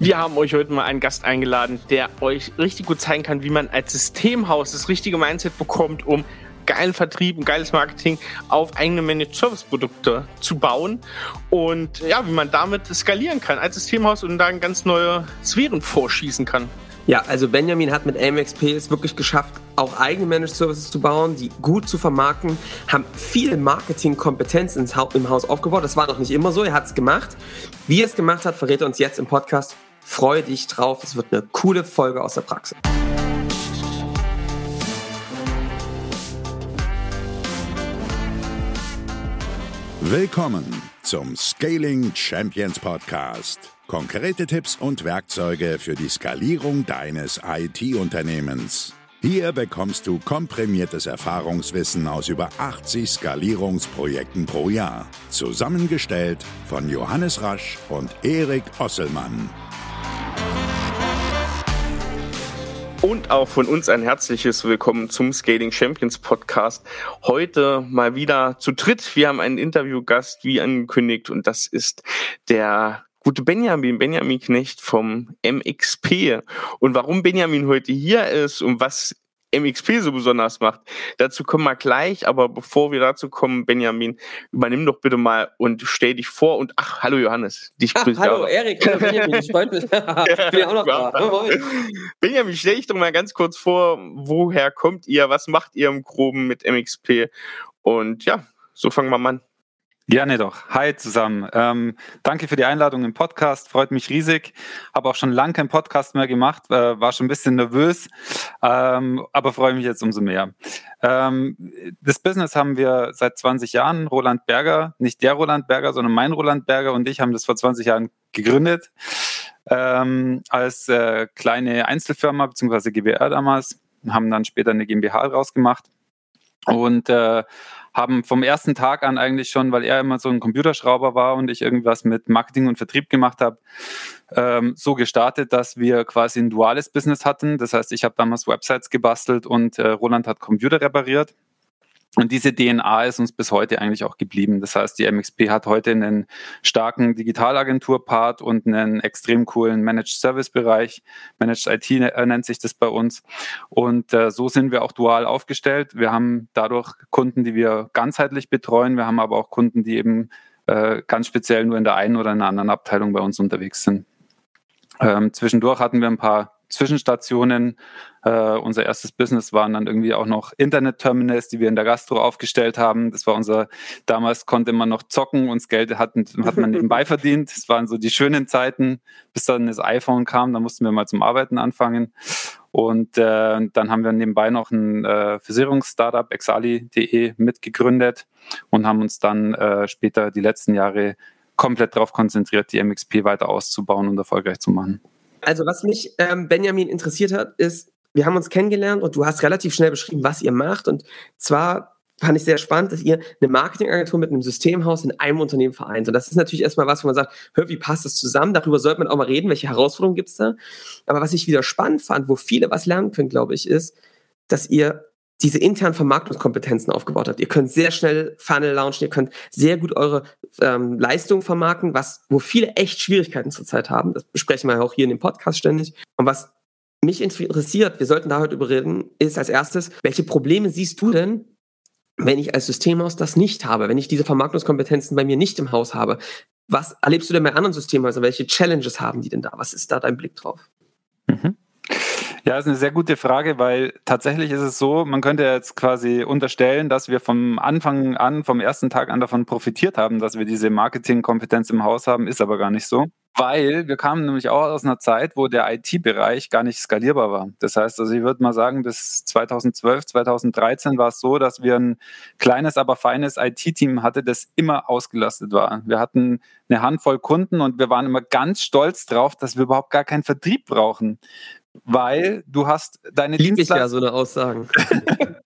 Wir haben euch heute mal einen Gast eingeladen, der euch richtig gut zeigen kann, wie man als Systemhaus das richtige Mindset bekommt, um geilen Vertrieb und geiles Marketing auf eigene Managed Service Produkte zu bauen und ja, wie man damit skalieren kann als Systemhaus und dann ganz neue Sphären vorschießen kann. Ja, also Benjamin hat mit AMXP es wirklich geschafft, auch eigene Managed Services zu bauen, die gut zu vermarkten, haben viel Marketingkompetenz im Haus aufgebaut. Das war noch nicht immer so, er hat es gemacht. Wie er es gemacht hat, verrät er uns jetzt im Podcast. Freue dich drauf, es wird eine coole Folge aus der Praxis. Willkommen zum Scaling Champions Podcast. Konkrete Tipps und Werkzeuge für die Skalierung deines IT-Unternehmens. Hier bekommst du komprimiertes Erfahrungswissen aus über 80 Skalierungsprojekten pro Jahr. Zusammengestellt von Johannes Rasch und Erik Osselmann. Und auch von uns ein herzliches Willkommen zum Scaling Champions Podcast. Heute mal wieder zu dritt. Wir haben einen Interviewgast, wie angekündigt, und das ist der gute Benjamin, Benjamin Knecht vom MXP. Und warum Benjamin heute hier ist und was MXP so besonders macht. Dazu kommen wir gleich, aber bevor wir dazu kommen, Benjamin, übernimm doch bitte mal und stell dich vor und ach, hallo Johannes, dich ach, Hallo Erik, hallo Benjamin, ich bin auch noch da. Benjamin, stell dich doch mal ganz kurz vor, woher kommt ihr, was macht ihr im Groben mit MXP und ja, so fangen wir mal an. Gerne doch. Hi zusammen. Ähm, danke für die Einladung im Podcast. Freut mich riesig. Habe auch schon lange keinen Podcast mehr gemacht. Äh, war schon ein bisschen nervös, ähm, aber freue mich jetzt umso mehr. Ähm, das Business haben wir seit 20 Jahren. Roland Berger, nicht der Roland Berger, sondern mein Roland Berger und ich haben das vor 20 Jahren gegründet ähm, als äh, kleine Einzelfirma bzw. GBR damals. Haben dann später eine GmbH rausgemacht und äh, haben vom ersten Tag an eigentlich schon, weil er immer so ein Computerschrauber war und ich irgendwas mit Marketing und Vertrieb gemacht habe, ähm, so gestartet, dass wir quasi ein duales Business hatten. Das heißt, ich habe damals Websites gebastelt und äh, Roland hat Computer repariert. Und diese DNA ist uns bis heute eigentlich auch geblieben. Das heißt, die MXP hat heute einen starken Digitalagentur-Part und einen extrem coolen Managed Service-Bereich. Managed IT äh, nennt sich das bei uns. Und äh, so sind wir auch dual aufgestellt. Wir haben dadurch Kunden, die wir ganzheitlich betreuen. Wir haben aber auch Kunden, die eben äh, ganz speziell nur in der einen oder in der anderen Abteilung bei uns unterwegs sind. Ähm, zwischendurch hatten wir ein paar Zwischenstationen. Äh, unser erstes Business waren dann irgendwie auch noch Internet-Terminals, die wir in der Gastro aufgestellt haben. Das war unser, damals konnte man noch zocken und das Geld hat, hat man nebenbei verdient. Das waren so die schönen Zeiten, bis dann das iPhone kam. Da mussten wir mal zum Arbeiten anfangen. Und äh, dann haben wir nebenbei noch ein äh, Versicherungsstartup, exali.de, mitgegründet und haben uns dann äh, später die letzten Jahre komplett darauf konzentriert, die MXP weiter auszubauen und erfolgreich zu machen. Also was mich ähm, Benjamin interessiert hat, ist, wir haben uns kennengelernt und du hast relativ schnell beschrieben, was ihr macht. Und zwar fand ich sehr spannend, dass ihr eine Marketingagentur mit einem Systemhaus in einem Unternehmen vereint. Und das ist natürlich erstmal was, wo man sagt, hör, wie passt das zusammen? Darüber sollte man auch mal reden, welche Herausforderungen gibt es da. Aber was ich wieder spannend fand, wo viele was lernen können, glaube ich, ist, dass ihr diese internen Vermarktungskompetenzen aufgebaut habt. Ihr könnt sehr schnell Funnel launchen, ihr könnt sehr gut eure ähm, Leistungen vermarkten, was, wo viele echt Schwierigkeiten zurzeit haben. Das besprechen wir auch hier in dem Podcast ständig. Und was mich interessiert, wir sollten da heute über reden, ist als erstes, welche Probleme siehst du denn, wenn ich als Systemhaus das nicht habe, wenn ich diese Vermarktungskompetenzen bei mir nicht im Haus habe? Was erlebst du denn bei anderen Systemhäusern? Welche Challenges haben die denn da? Was ist da dein Blick drauf? Mhm. Ja, ist eine sehr gute Frage, weil tatsächlich ist es so, man könnte jetzt quasi unterstellen, dass wir vom Anfang an, vom ersten Tag an davon profitiert haben, dass wir diese Marketingkompetenz im Haus haben, ist aber gar nicht so. Weil wir kamen nämlich auch aus einer Zeit, wo der IT-Bereich gar nicht skalierbar war. Das heißt, also ich würde mal sagen, bis 2012, 2013 war es so, dass wir ein kleines, aber feines IT-Team hatten, das immer ausgelastet war. Wir hatten eine Handvoll Kunden und wir waren immer ganz stolz drauf, dass wir überhaupt gar keinen Vertrieb brauchen weil du hast deine Dienstleistung. ja so eine Aussagen.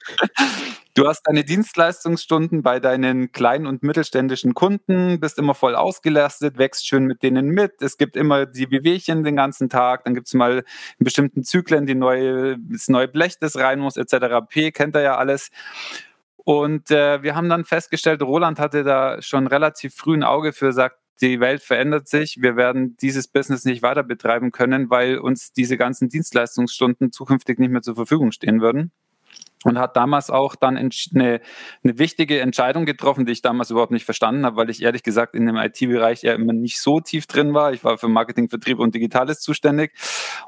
du hast deine Dienstleistungsstunden bei deinen kleinen und mittelständischen Kunden, bist immer voll ausgelastet, wächst schön mit denen mit. Es gibt immer die Wehwehchen den ganzen Tag. Dann gibt es mal in bestimmten Zyklen die neue, das neue Blech, das rein muss, etc. P, kennt er ja alles. Und äh, wir haben dann festgestellt, Roland hatte da schon relativ früh ein Auge für, sagt, die Welt verändert sich, wir werden dieses Business nicht weiter betreiben können, weil uns diese ganzen Dienstleistungsstunden zukünftig nicht mehr zur Verfügung stehen würden und hat damals auch dann eine, eine wichtige Entscheidung getroffen, die ich damals überhaupt nicht verstanden habe, weil ich ehrlich gesagt in dem IT-Bereich ja immer nicht so tief drin war. Ich war für Marketing, Vertrieb und Digitales zuständig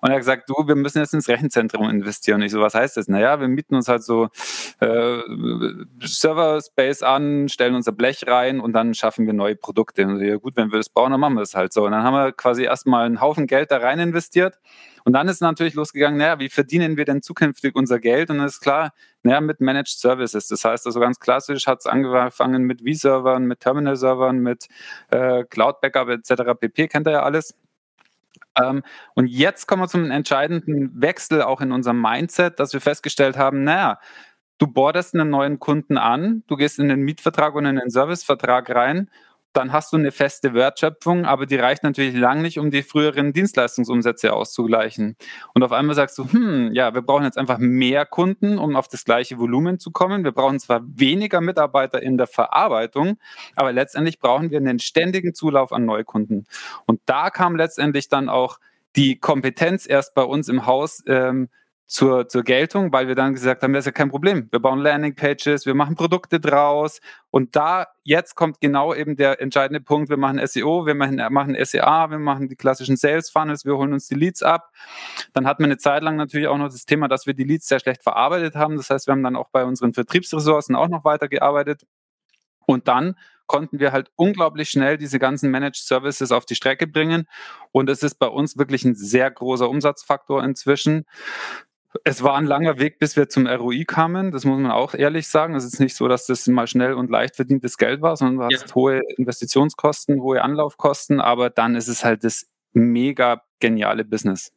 und er hat gesagt, du, wir müssen jetzt ins Rechenzentrum investieren. Und ich so, was heißt das? Naja, wir mieten uns halt so äh, Server-Space an, stellen unser Blech rein und dann schaffen wir neue Produkte. Und so, ja gut, wenn wir das brauchen, dann machen wir das halt so. Und dann haben wir quasi erstmal einen Haufen Geld da rein investiert und dann ist natürlich losgegangen, naja, wie verdienen wir denn zukünftig unser Geld? Und dann ist klar, naja, mit Managed Services. Das heißt also ganz klassisch hat es angefangen mit V-Servern, mit Terminal-Servern, mit äh, Cloud-Backup etc. pp. Kennt ihr ja alles. Ähm, und jetzt kommen wir zum entscheidenden Wechsel auch in unserem Mindset, dass wir festgestellt haben, naja, du bordest einen neuen Kunden an, du gehst in den Mietvertrag und in den Servicevertrag rein dann hast du eine feste Wertschöpfung, aber die reicht natürlich lang nicht, um die früheren Dienstleistungsumsätze auszugleichen. Und auf einmal sagst du, hm, ja, wir brauchen jetzt einfach mehr Kunden, um auf das gleiche Volumen zu kommen. Wir brauchen zwar weniger Mitarbeiter in der Verarbeitung, aber letztendlich brauchen wir einen ständigen Zulauf an Neukunden. Und da kam letztendlich dann auch die Kompetenz erst bei uns im Haus, ähm, zur, zur Geltung, weil wir dann gesagt haben, das ist ja kein Problem. Wir bauen Landingpages, wir machen Produkte draus. Und da jetzt kommt genau eben der entscheidende Punkt. Wir machen SEO, wir machen, machen SEA, wir machen die klassischen Sales Funnels, wir holen uns die Leads ab. Dann hatten wir eine Zeit lang natürlich auch noch das Thema, dass wir die Leads sehr schlecht verarbeitet haben. Das heißt, wir haben dann auch bei unseren Vertriebsressourcen auch noch weitergearbeitet. Und dann konnten wir halt unglaublich schnell diese ganzen Managed Services auf die Strecke bringen. Und es ist bei uns wirklich ein sehr großer Umsatzfaktor inzwischen. Es war ein langer Weg, bis wir zum ROI kamen. Das muss man auch ehrlich sagen. Es ist nicht so, dass das mal schnell und leicht verdientes Geld war, sondern du hast ja. hohe Investitionskosten, hohe Anlaufkosten, aber dann ist es halt das mega geniale Business.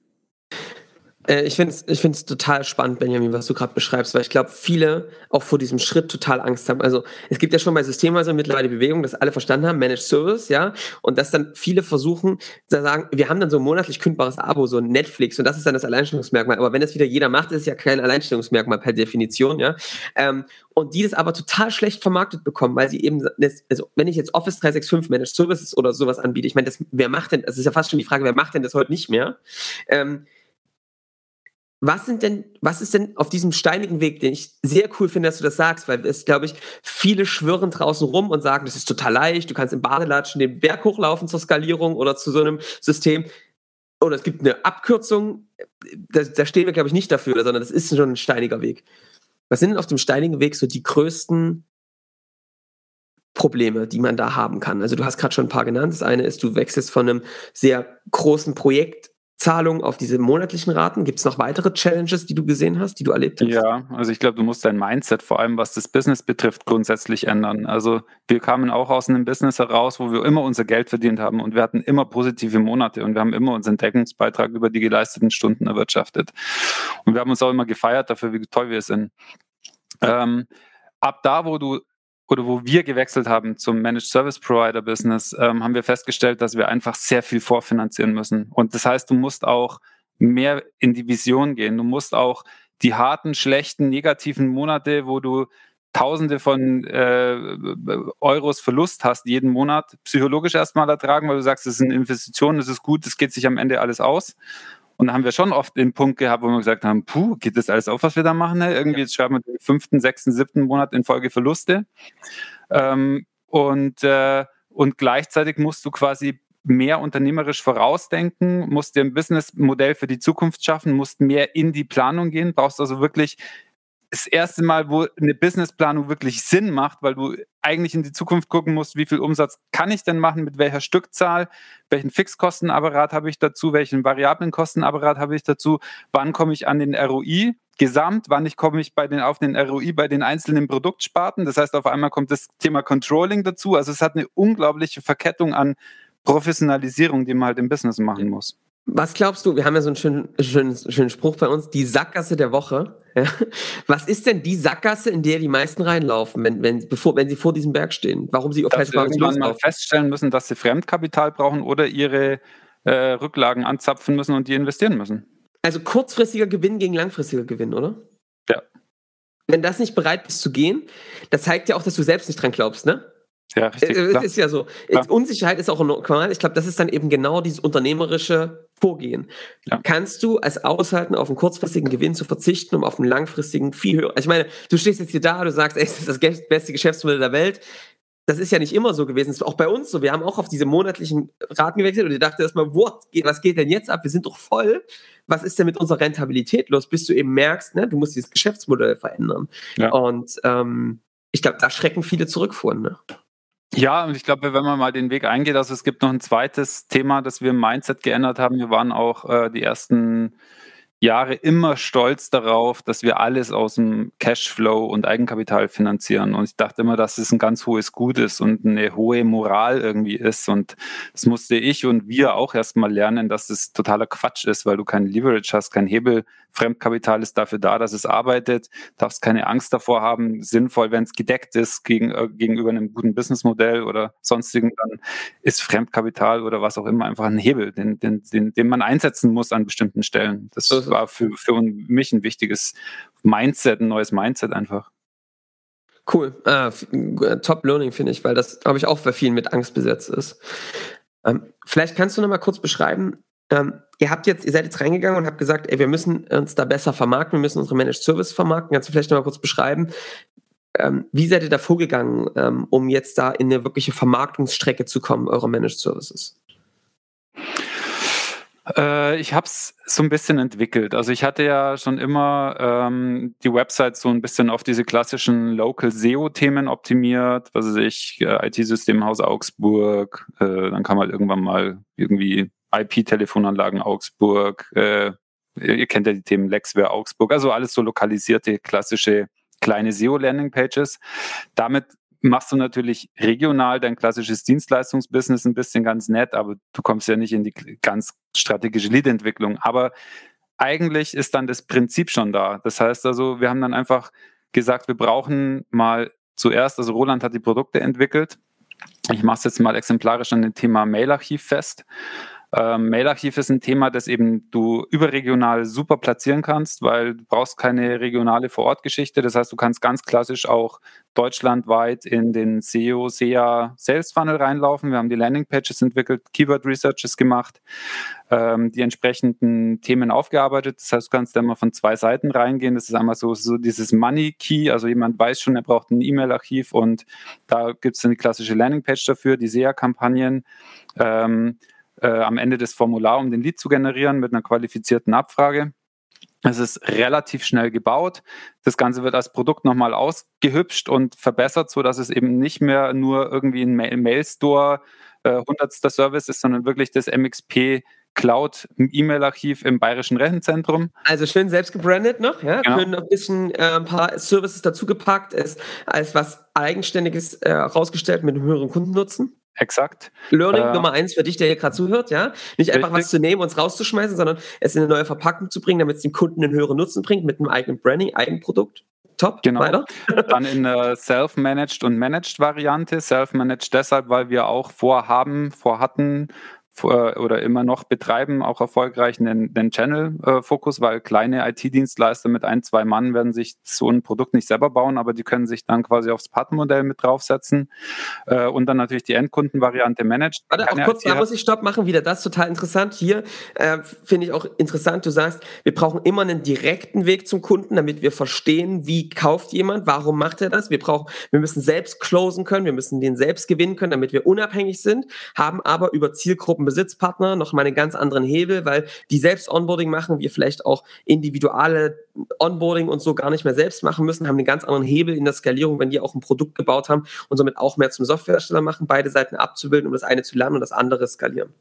Äh, ich finde es ich find's total spannend, Benjamin, was du gerade beschreibst, weil ich glaube, viele auch vor diesem Schritt total Angst haben. Also es gibt ja schon bei Systemhäusern mittlerweile Bewegung, dass alle verstanden haben, Managed Service, ja, und dass dann viele versuchen, zu sagen, wir haben dann so ein monatlich kündbares Abo, so Netflix, und das ist dann das Alleinstellungsmerkmal. Aber wenn das wieder jeder macht, ist es ja kein Alleinstellungsmerkmal per Definition, ja. Ähm, und die das aber total schlecht vermarktet bekommen, weil sie eben, also wenn ich jetzt Office 365 Managed Services oder sowas anbiete, ich meine, wer macht denn, das ist ja fast schon die Frage, wer macht denn das heute nicht mehr? Ähm, was sind denn, was ist denn auf diesem steinigen Weg, den ich sehr cool finde, dass du das sagst, weil es, glaube ich, viele schwirren draußen rum und sagen, das ist total leicht, du kannst im Badelatschen den Berg hochlaufen zur Skalierung oder zu so einem System. Oder es gibt eine Abkürzung, da, da stehen wir, glaube ich, nicht dafür, sondern das ist schon ein steiniger Weg. Was sind denn auf dem steinigen Weg so die größten Probleme, die man da haben kann? Also du hast gerade schon ein paar genannt. Das eine ist, du wechselst von einem sehr großen Projekt Zahlung auf diese monatlichen Raten? Gibt es noch weitere Challenges, die du gesehen hast, die du erlebt hast? Ja, also ich glaube, du musst dein Mindset vor allem, was das Business betrifft, grundsätzlich ändern. Also wir kamen auch aus einem Business heraus, wo wir immer unser Geld verdient haben und wir hatten immer positive Monate und wir haben immer unseren Deckungsbeitrag über die geleisteten Stunden erwirtschaftet. Und wir haben uns auch immer gefeiert dafür, wie toll wir sind. Ähm, ab da, wo du oder wo wir gewechselt haben zum Managed Service Provider Business, ähm, haben wir festgestellt, dass wir einfach sehr viel vorfinanzieren müssen. Und das heißt, du musst auch mehr in die Vision gehen. Du musst auch die harten, schlechten, negativen Monate, wo du Tausende von äh, Euros Verlust hast jeden Monat, psychologisch erstmal ertragen, weil du sagst, das ist eine Investition, das ist gut, das geht sich am Ende alles aus. Und da haben wir schon oft den Punkt gehabt, wo wir gesagt haben, puh, geht das alles auf, was wir da machen? Ne? Irgendwie jetzt schreiben wir den fünften, sechsten, siebten Monat in Folge Verluste. Ähm, und, äh, und gleichzeitig musst du quasi mehr unternehmerisch vorausdenken, musst dir ein Businessmodell für die Zukunft schaffen, musst mehr in die Planung gehen, brauchst also wirklich das erste Mal, wo eine Businessplanung wirklich Sinn macht, weil du eigentlich in die Zukunft gucken musst, wie viel Umsatz kann ich denn machen, mit welcher Stückzahl, welchen Fixkostenapparat habe ich dazu, welchen variablen Kostenapparat habe ich dazu, wann komme ich an den ROI gesamt, wann ich komme ich bei den, auf den ROI bei den einzelnen Produktsparten. Das heißt, auf einmal kommt das Thema Controlling dazu. Also es hat eine unglaubliche Verkettung an Professionalisierung, die man halt im Business machen muss. Was glaubst du, wir haben ja so einen schönen, schönen, schönen Spruch bei uns, die Sackgasse der Woche. Ja. Was ist denn die Sackgasse, in der die meisten reinlaufen, wenn, wenn, bevor, wenn sie vor diesem Berg stehen? Warum sie auf dass sie irgendwann mal feststellen müssen, dass sie Fremdkapital brauchen oder ihre äh, Rücklagen anzapfen müssen und die investieren müssen. Also kurzfristiger Gewinn gegen langfristiger Gewinn, oder? Ja. Wenn das nicht bereit bist zu gehen, das zeigt ja auch, dass du selbst nicht dran glaubst, ne? Ja, richtig. Es ist ja so. Klar. Unsicherheit ist auch normal. Ich glaube, das ist dann eben genau dieses unternehmerische Vorgehen. Ja. Kannst du es aushalten, auf einen kurzfristigen Gewinn zu verzichten, um auf einen langfristigen viel höher. Ich meine, du stehst jetzt hier da, du sagst, ey, das ist das beste Geschäftsmodell der Welt. Das ist ja nicht immer so gewesen. Das ist auch bei uns so. Wir haben auch auf diese monatlichen Raten gewechselt und ihr dachte erstmal, was geht denn jetzt ab? Wir sind doch voll. Was ist denn mit unserer Rentabilität los? Bis du eben merkst, ne, du musst dieses Geschäftsmodell verändern. Ja. Und ähm, ich glaube, da schrecken viele zurück von. Ne? Ja, und ich glaube, wenn man mal den Weg eingeht, also es gibt noch ein zweites Thema, das wir im Mindset geändert haben. Wir waren auch äh, die ersten Jahre immer stolz darauf, dass wir alles aus dem Cashflow und Eigenkapital finanzieren. Und ich dachte immer, dass es ein ganz hohes Gut ist und eine hohe Moral irgendwie ist. Und das musste ich und wir auch erstmal lernen, dass es totaler Quatsch ist, weil du keinen Leverage hast, kein Hebel. Fremdkapital ist dafür da, dass es arbeitet. Darfst keine Angst davor haben. Sinnvoll, wenn es gedeckt ist gegen, äh, gegenüber einem guten Businessmodell oder sonstigen, dann ist Fremdkapital oder was auch immer einfach ein Hebel, den, den, den, den man einsetzen muss an bestimmten Stellen. Das war für, für mich ein wichtiges Mindset, ein neues Mindset einfach. Cool. Ah, Top Learning finde ich, weil das, glaube ich, auch bei vielen mit Angst besetzt ist. Ähm, vielleicht kannst du noch mal kurz beschreiben, ähm, ihr habt jetzt, ihr seid jetzt reingegangen und habt gesagt, ey, wir müssen uns da besser vermarkten, wir müssen unsere Managed Service vermarkten. Kannst du vielleicht noch mal kurz beschreiben, ähm, wie seid ihr da vorgegangen, ähm, um jetzt da in eine wirkliche Vermarktungsstrecke zu kommen, eure Managed Services? Äh, ich habe es so ein bisschen entwickelt. Also ich hatte ja schon immer ähm, die Website so ein bisschen auf diese klassischen Local SEO-Themen optimiert, was weiß ich, äh, IT-Systemhaus Augsburg, äh, dann kam halt irgendwann mal irgendwie IP-Telefonanlagen Augsburg, äh, ihr kennt ja die Themen Lexware Augsburg, also alles so lokalisierte, klassische kleine SEO-Landing-Pages. Damit machst du natürlich regional dein klassisches Dienstleistungsbusiness ein bisschen ganz nett, aber du kommst ja nicht in die ganz strategische Lead-Entwicklung. Aber eigentlich ist dann das Prinzip schon da. Das heißt also, wir haben dann einfach gesagt, wir brauchen mal zuerst, also Roland hat die Produkte entwickelt. Ich mache es jetzt mal exemplarisch an dem Thema Mailarchiv fest. Ähm, Mailarchiv ist ein Thema, das eben du überregional super platzieren kannst, weil du brauchst keine regionale Vorortgeschichte. Das heißt, du kannst ganz klassisch auch deutschlandweit in den SEO, SEA Sales Funnel reinlaufen. Wir haben die Landing Pages entwickelt, Keyword Researches gemacht, ähm, die entsprechenden Themen aufgearbeitet. Das heißt, du kannst da mal von zwei Seiten reingehen. Das ist einmal so, so dieses Money Key. Also jemand weiß schon, er braucht ein E-Mail-Archiv und da gibt es eine klassische Landing Page dafür, die SEA-Kampagnen. Ähm, äh, am Ende des Formulars, um den Lead zu generieren mit einer qualifizierten Abfrage. Es ist relativ schnell gebaut. Das Ganze wird als Produkt nochmal ausgehübscht und verbessert, sodass es eben nicht mehr nur irgendwie ein Mail-Store äh, hundertster Service ist, sondern wirklich das MXP Cloud E-Mail-Archiv im Bayerischen Rechenzentrum. Also schön selbst gebrandet noch, ja, genau. schön ein bisschen äh, ein paar Services dazugepackt, als was Eigenständiges äh, herausgestellt mit einem höheren Kundennutzen. Exakt. Learning äh, Nummer eins für dich, der hier gerade zuhört, ja. Nicht einfach richtig. was zu nehmen und es rauszuschmeißen, sondern es in eine neue Verpackung zu bringen, damit es dem Kunden einen höheren Nutzen bringt mit einem eigenen Branding, Eigenprodukt. Top. Genau. Weiter. Dann in der Self-Managed und Managed Variante. Self-Managed deshalb, weil wir auch vorhaben, vorhatten, oder immer noch betreiben, auch erfolgreich einen, einen Channel-Fokus, weil kleine IT-Dienstleister mit ein, zwei Mann werden sich so ein Produkt nicht selber bauen, aber die können sich dann quasi aufs Partnermodell mit draufsetzen äh, und dann natürlich die Endkundenvariante managed. Warte, auch kurz, da muss ich Stopp machen, wieder das total interessant. Hier äh, finde ich auch interessant, du sagst, wir brauchen immer einen direkten Weg zum Kunden, damit wir verstehen, wie kauft jemand, warum macht er das. Wir brauchen, wir müssen selbst closen können, wir müssen den selbst gewinnen können, damit wir unabhängig sind, haben aber über Zielgruppen Besitzpartner noch mal einen ganz anderen Hebel, weil die selbst Onboarding machen, wir vielleicht auch individuelle Onboarding und so gar nicht mehr selbst machen müssen, haben einen ganz anderen Hebel in der Skalierung, wenn die auch ein Produkt gebaut haben und somit auch mehr zum Softwarehersteller machen, beide Seiten abzubilden, um das eine zu lernen und das andere skalieren.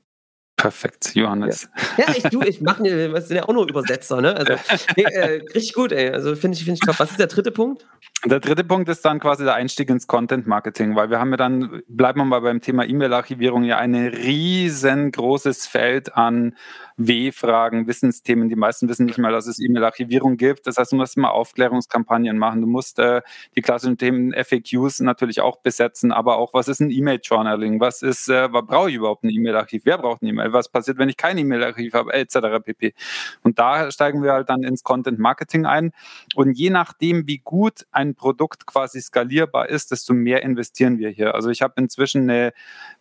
Perfekt, Johannes. Ja, ja ich, du, ich mache, wir sind ja auch nur Übersetzer, ne? Also, nee, äh, richtig gut, ey. Also finde ich, finde ich top. Was ist der dritte Punkt? Der dritte Punkt ist dann quasi der Einstieg ins Content Marketing, weil wir haben ja dann, bleiben wir mal beim Thema E-Mail-Archivierung, ja ein riesengroßes Feld an W-Fragen, Wissensthemen. Die meisten wissen nicht mal, dass es E-Mail-Archivierung gibt. Das heißt, du musst immer Aufklärungskampagnen machen. Du musst äh, die klassischen Themen FAQs natürlich auch besetzen, aber auch, was ist ein E-Mail-Journaling? Was ist, äh, was brauche ich überhaupt ein E-Mail-Archiv? Wer braucht ein E-Mail? Was passiert, wenn ich kein E-Mail-Archiv habe? Etc. pp. Und da steigen wir halt dann ins Content-Marketing ein. Und je nachdem, wie gut ein Produkt quasi skalierbar ist, desto mehr investieren wir hier. Also ich habe inzwischen eine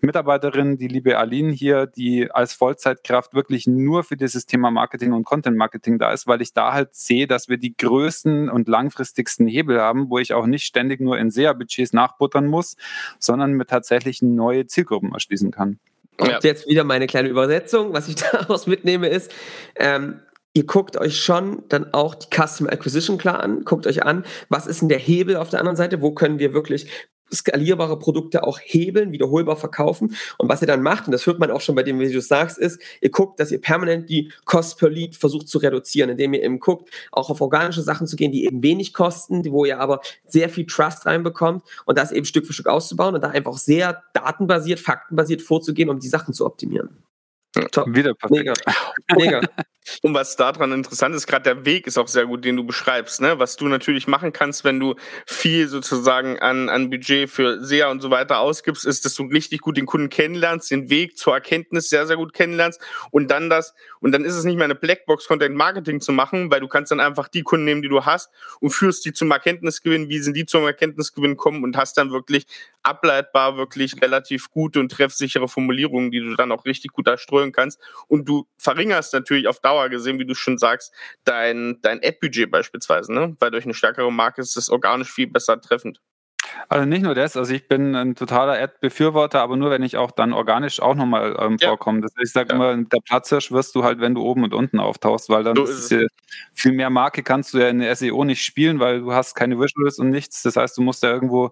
Mitarbeiterin, die liebe Aline hier, die als Vollzeitkraft wirklich nur für dieses Thema Marketing und Content Marketing da ist, weil ich da halt sehe, dass wir die größten und langfristigsten Hebel haben, wo ich auch nicht ständig nur in SEA-Budgets nachbuttern muss, sondern mir tatsächlich neue Zielgruppen erschließen kann. Und ja. jetzt wieder meine kleine Übersetzung. Was ich daraus mitnehme ist, ähm, ihr guckt euch schon dann auch die Custom Acquisition klar an, guckt euch an, was ist denn der Hebel auf der anderen Seite, wo können wir wirklich skalierbare Produkte auch hebeln, wiederholbar verkaufen. Und was ihr dann macht, und das hört man auch schon bei dem, wie du sagst, ist, ihr guckt, dass ihr permanent die Cost per Lead versucht zu reduzieren, indem ihr eben guckt, auch auf organische Sachen zu gehen, die eben wenig kosten, wo ihr aber sehr viel Trust reinbekommt und das eben Stück für Stück auszubauen und da einfach sehr datenbasiert, faktenbasiert vorzugehen, um die Sachen zu optimieren. Top. Wieder perfekt. Mega. Mega. Und was daran interessant ist, gerade der Weg ist auch sehr gut, den du beschreibst. Ne? Was du natürlich machen kannst, wenn du viel sozusagen an, an Budget für SEA und so weiter ausgibst, ist, dass du richtig gut den Kunden kennenlernst, den Weg zur Erkenntnis sehr, sehr gut kennenlernst und dann das, und dann ist es nicht mehr eine Blackbox Content Marketing zu machen, weil du kannst dann einfach die Kunden nehmen, die du hast und führst die zum Erkenntnisgewinn, wie sind die zum Erkenntnisgewinn kommen und hast dann wirklich ableitbar wirklich relativ gute und treffsichere Formulierungen, die du dann auch richtig gut erstreuen kannst. Und du verringerst natürlich auf Dauer gesehen, wie du schon sagst, dein, dein Ad-Budget beispielsweise, ne? Weil durch eine stärkere Marke ist es organisch viel besser treffend. Also nicht nur das, also ich bin ein totaler Ad-Befürworter, aber nur wenn ich auch dann organisch auch nochmal ähm, ja. vorkomme. Das, ich sage ja. immer, der Platzhirsch wirst du halt, wenn du oben und unten auftauchst, weil dann so ist ist viel mehr Marke kannst du ja in der SEO nicht spielen, weil du hast keine Visuals und nichts. Das heißt, du musst ja irgendwo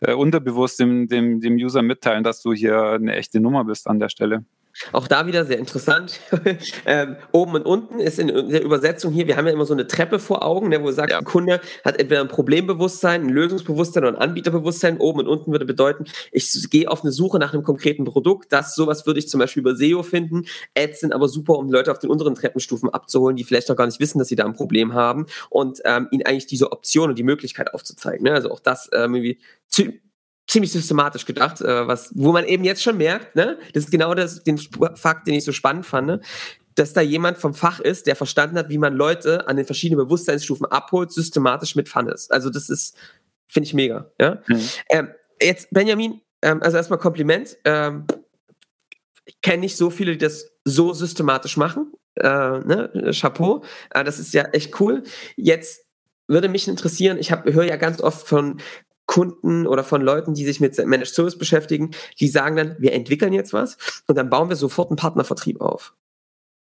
äh, unterbewusst dem, dem, dem User mitteilen, dass du hier eine echte Nummer bist an der Stelle. Auch da wieder sehr interessant. ähm, oben und unten ist in der Übersetzung hier, wir haben ja immer so eine Treppe vor Augen, ne, wo du sagst, ja. ein Kunde hat entweder ein Problembewusstsein, ein Lösungsbewusstsein oder ein Anbieterbewusstsein. Oben und unten würde bedeuten, ich gehe auf eine Suche nach einem konkreten Produkt. Das, sowas würde ich zum Beispiel über SEO finden. Ads sind aber super, um Leute auf den unteren Treppenstufen abzuholen, die vielleicht noch gar nicht wissen, dass sie da ein Problem haben und ähm, ihnen eigentlich diese Option und die Möglichkeit aufzuzeigen. Ne? Also auch das ähm, irgendwie ziemlich systematisch gedacht, äh, was, wo man eben jetzt schon merkt, ne, das ist genau das, den Fakt, den ich so spannend fand, ne, dass da jemand vom Fach ist, der verstanden hat, wie man Leute an den verschiedenen Bewusstseinsstufen abholt, systematisch mit Funnels. Also das ist, finde ich mega. Ja? Mhm. Ähm, jetzt, Benjamin, ähm, also erstmal Kompliment. Ähm, ich kenne nicht so viele, die das so systematisch machen. Äh, ne? Chapeau. Äh, das ist ja echt cool. Jetzt würde mich interessieren, ich höre ja ganz oft von Kunden oder von Leuten, die sich mit Managed Service beschäftigen, die sagen dann, wir entwickeln jetzt was und dann bauen wir sofort einen Partnervertrieb auf.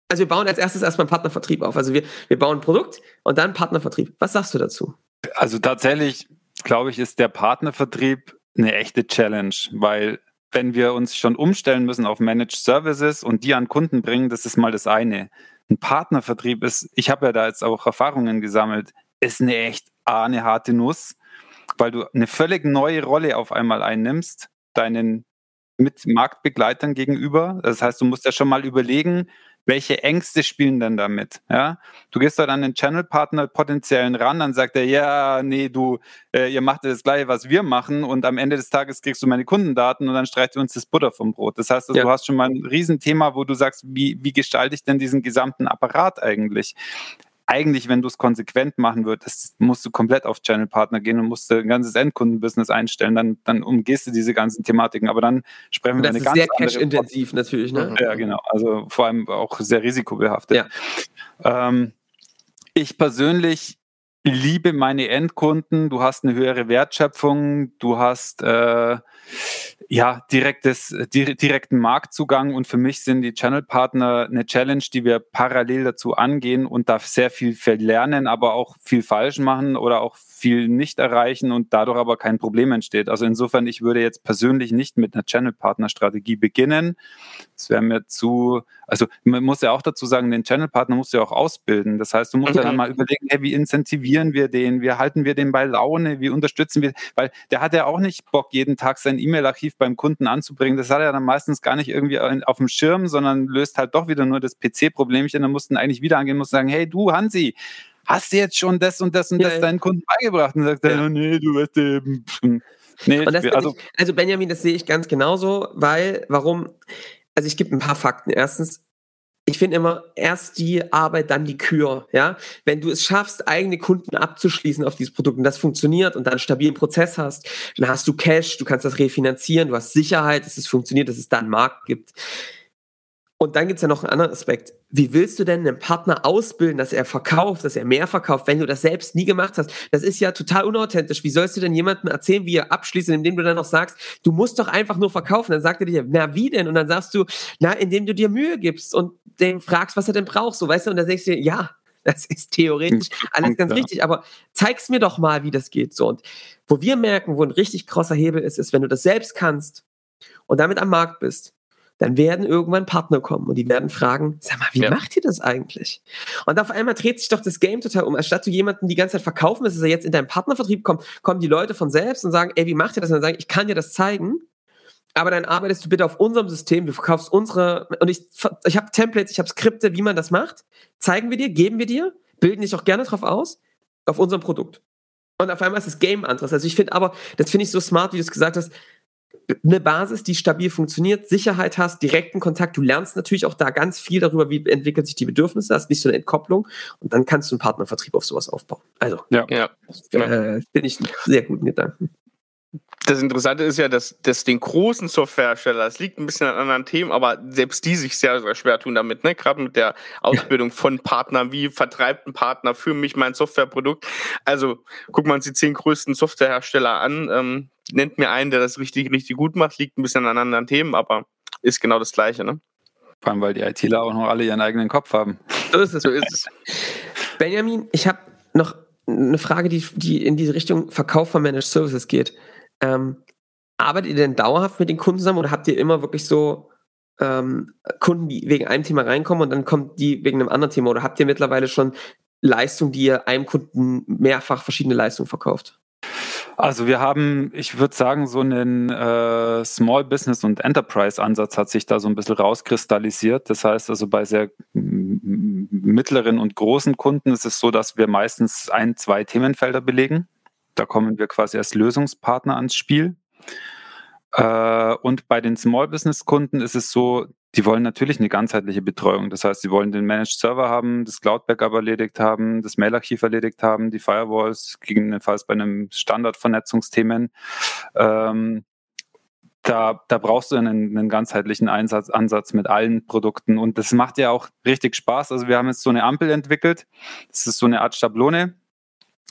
Also wir bauen als erstes erstmal einen Partnervertrieb auf. Also wir, wir bauen ein Produkt und dann Partnervertrieb. Was sagst du dazu? Also tatsächlich, glaube ich, ist der Partnervertrieb eine echte Challenge, weil wenn wir uns schon umstellen müssen auf Managed Services und die an Kunden bringen, das ist mal das eine. Ein Partnervertrieb ist, ich habe ja da jetzt auch Erfahrungen gesammelt, ist eine echt eine harte Nuss weil du eine völlig neue Rolle auf einmal einnimmst, deinen mit Marktbegleitern gegenüber. Das heißt, du musst ja schon mal überlegen, welche Ängste spielen denn damit? Ja, du gehst dann an den Channel-Partner potenziellen ran, dann sagt er, ja, nee, du, äh, ihr macht das gleiche, was wir machen und am Ende des Tages kriegst du meine Kundendaten und dann streicht ihr uns das Butter vom Brot. Das heißt, also, ja. du hast schon mal ein Riesenthema, wo du sagst, wie, wie gestalte ich denn diesen gesamten Apparat eigentlich? Eigentlich, wenn du es konsequent machen würdest, musst du komplett auf Channel-Partner gehen und musst ein ganzes Endkundenbusiness einstellen, dann, dann umgehst du diese ganzen Thematiken. Aber dann sprechen wir über eine ganz sehr cash-intensiv natürlich. Ne? Ja, genau. Also vor allem auch sehr risikobehaftet. Ja. Ähm, ich persönlich liebe meine Endkunden. Du hast eine höhere Wertschöpfung, du hast äh, ja, direktes, direkten Marktzugang und für mich sind die Channel-Partner eine Challenge, die wir parallel dazu angehen und da sehr viel verlernen, aber auch viel falsch machen oder auch viel nicht erreichen und dadurch aber kein Problem entsteht. Also insofern, ich würde jetzt persönlich nicht mit einer Channel-Partner-Strategie beginnen. Das wäre mir zu, also man muss ja auch dazu sagen, den Channel-Partner musst du ja auch ausbilden. Das heißt, du musst okay. ja dann mal überlegen, hey, wie incentivieren wir den, wie halten wir den bei Laune, wie unterstützen wir, weil der hat ja auch nicht Bock, jeden Tag sein E-Mail-Archiv beim Kunden anzubringen. Das hat er dann meistens gar nicht irgendwie auf dem Schirm, sondern löst halt doch wieder nur das PC-Problemchen. Dann mussten eigentlich wieder angehen, muss sagen, hey du Hansi, hast du jetzt schon das und das und das ja, deinen Kunden beigebracht? Und sagt ja. er, nee, du weißt eben. Nee, also, ich, also Benjamin, das sehe ich ganz genauso, weil, warum, also ich gebe ein paar Fakten. Erstens, ich finde immer erst die Arbeit, dann die Kür. Ja, wenn du es schaffst, eigene Kunden abzuschließen auf dieses Produkt und das funktioniert und dann einen stabilen Prozess hast, dann hast du Cash, du kannst das refinanzieren, du hast Sicherheit, dass es funktioniert, dass es da einen Markt gibt. Und dann gibt es ja noch einen anderen Aspekt. Wie willst du denn einen Partner ausbilden, dass er verkauft, dass er mehr verkauft, wenn du das selbst nie gemacht hast? Das ist ja total unauthentisch. Wie sollst du denn jemandem erzählen, wie er abschließt, indem du dann noch sagst, du musst doch einfach nur verkaufen? Dann sagt er dir, na wie denn? Und dann sagst du, na, indem du dir Mühe gibst und den fragst, was er denn braucht, so weißt du? Und dann denkst du dir, ja, das ist theoretisch alles ganz richtig, aber zeig's mir doch mal, wie das geht. So und wo wir merken, wo ein richtig krasser Hebel ist, ist, wenn du das selbst kannst und damit am Markt bist dann werden irgendwann Partner kommen und die werden fragen, sag mal, wie ja. macht ihr das eigentlich? Und auf einmal dreht sich doch das Game total um. Anstatt du jemanden die ganze Zeit verkaufen, dass er jetzt in deinen Partnervertrieb kommt, kommen die Leute von selbst und sagen, ey, wie macht ihr das? Und dann sagen, ich kann dir das zeigen. Aber dann arbeitest du bitte auf unserem System, du verkaufst unsere, und ich, ich habe Templates, ich habe Skripte, wie man das macht. Zeigen wir dir, geben wir dir, bilden dich auch gerne drauf aus, auf unserem Produkt. Und auf einmal ist das Game anderes. Also ich finde aber, das finde ich so smart, wie du es gesagt hast, eine Basis, die stabil funktioniert, Sicherheit hast, direkten Kontakt. Du lernst natürlich auch da ganz viel darüber, wie entwickelt sich die Bedürfnisse, hast nicht so eine Entkopplung und dann kannst du einen Partnervertrieb auf sowas aufbauen. Also, ja, ja. Äh, finde ich einen sehr guten Gedanken das Interessante ist ja, dass, dass den großen Softwarehersteller, das liegt ein bisschen an anderen Themen, aber selbst die sich sehr, sehr schwer tun damit, ne? Gerade mit der Ausbildung von Partnern, wie vertreibt ein Partner für mich mein Softwareprodukt. Also guckt man sich die zehn größten Softwarehersteller an, ähm, nennt mir einen, der das richtig, richtig gut macht, liegt ein bisschen an anderen Themen, aber ist genau das Gleiche, ne? Vor allem, weil die ITler auch noch alle ihren eigenen Kopf haben. So ist es. So ist es. Benjamin, ich habe noch eine Frage, die, die in diese Richtung Verkauf von Managed Services geht. Ähm, arbeitet ihr denn dauerhaft mit den Kunden zusammen oder habt ihr immer wirklich so ähm, Kunden, die wegen einem Thema reinkommen und dann kommt die wegen einem anderen Thema? Oder habt ihr mittlerweile schon Leistungen, die ihr einem Kunden mehrfach verschiedene Leistungen verkauft? Also wir haben, ich würde sagen, so einen äh, Small Business und Enterprise Ansatz hat sich da so ein bisschen rauskristallisiert. Das heißt also bei sehr mittleren und großen Kunden ist es so, dass wir meistens ein, zwei Themenfelder belegen. Da kommen wir quasi als Lösungspartner ans Spiel. Äh, und bei den Small Business Kunden ist es so, die wollen natürlich eine ganzheitliche Betreuung. Das heißt, sie wollen den Managed Server haben, das Cloud Backup erledigt haben, das Mailarchiv erledigt haben, die Firewalls, gegebenenfalls bei einem Standardvernetzungsthemen. Ähm, da, da brauchst du einen, einen ganzheitlichen Einsatz, Ansatz mit allen Produkten. Und das macht ja auch richtig Spaß. Also wir haben jetzt so eine Ampel entwickelt. Das ist so eine Art Schablone.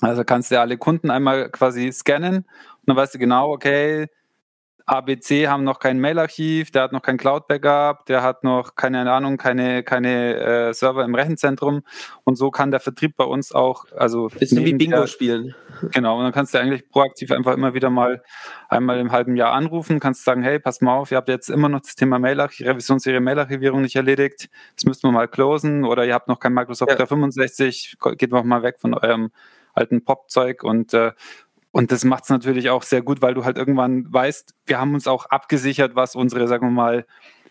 Also kannst du alle Kunden einmal quasi scannen. Und dann weißt du genau, okay, ABC haben noch kein Mailarchiv, der hat noch kein Cloud-Backup, der hat noch keine Ahnung, keine, keine äh, Server im Rechenzentrum. Und so kann der Vertrieb bei uns auch, also bisschen wie Bingo der, spielen. Genau, und dann kannst du eigentlich proaktiv einfach immer wieder mal einmal im halben Jahr anrufen, kannst sagen, hey, pass mal auf, ihr habt jetzt immer noch das Thema Mailarchiv, Revisionsserie Mailarchivierung nicht erledigt, das müssen wir mal closen. Oder ihr habt noch kein Microsoft ja. 365, geht noch mal weg von eurem alten Popzeug und äh, und das macht es natürlich auch sehr gut, weil du halt irgendwann weißt, wir haben uns auch abgesichert, was unsere, sagen wir mal,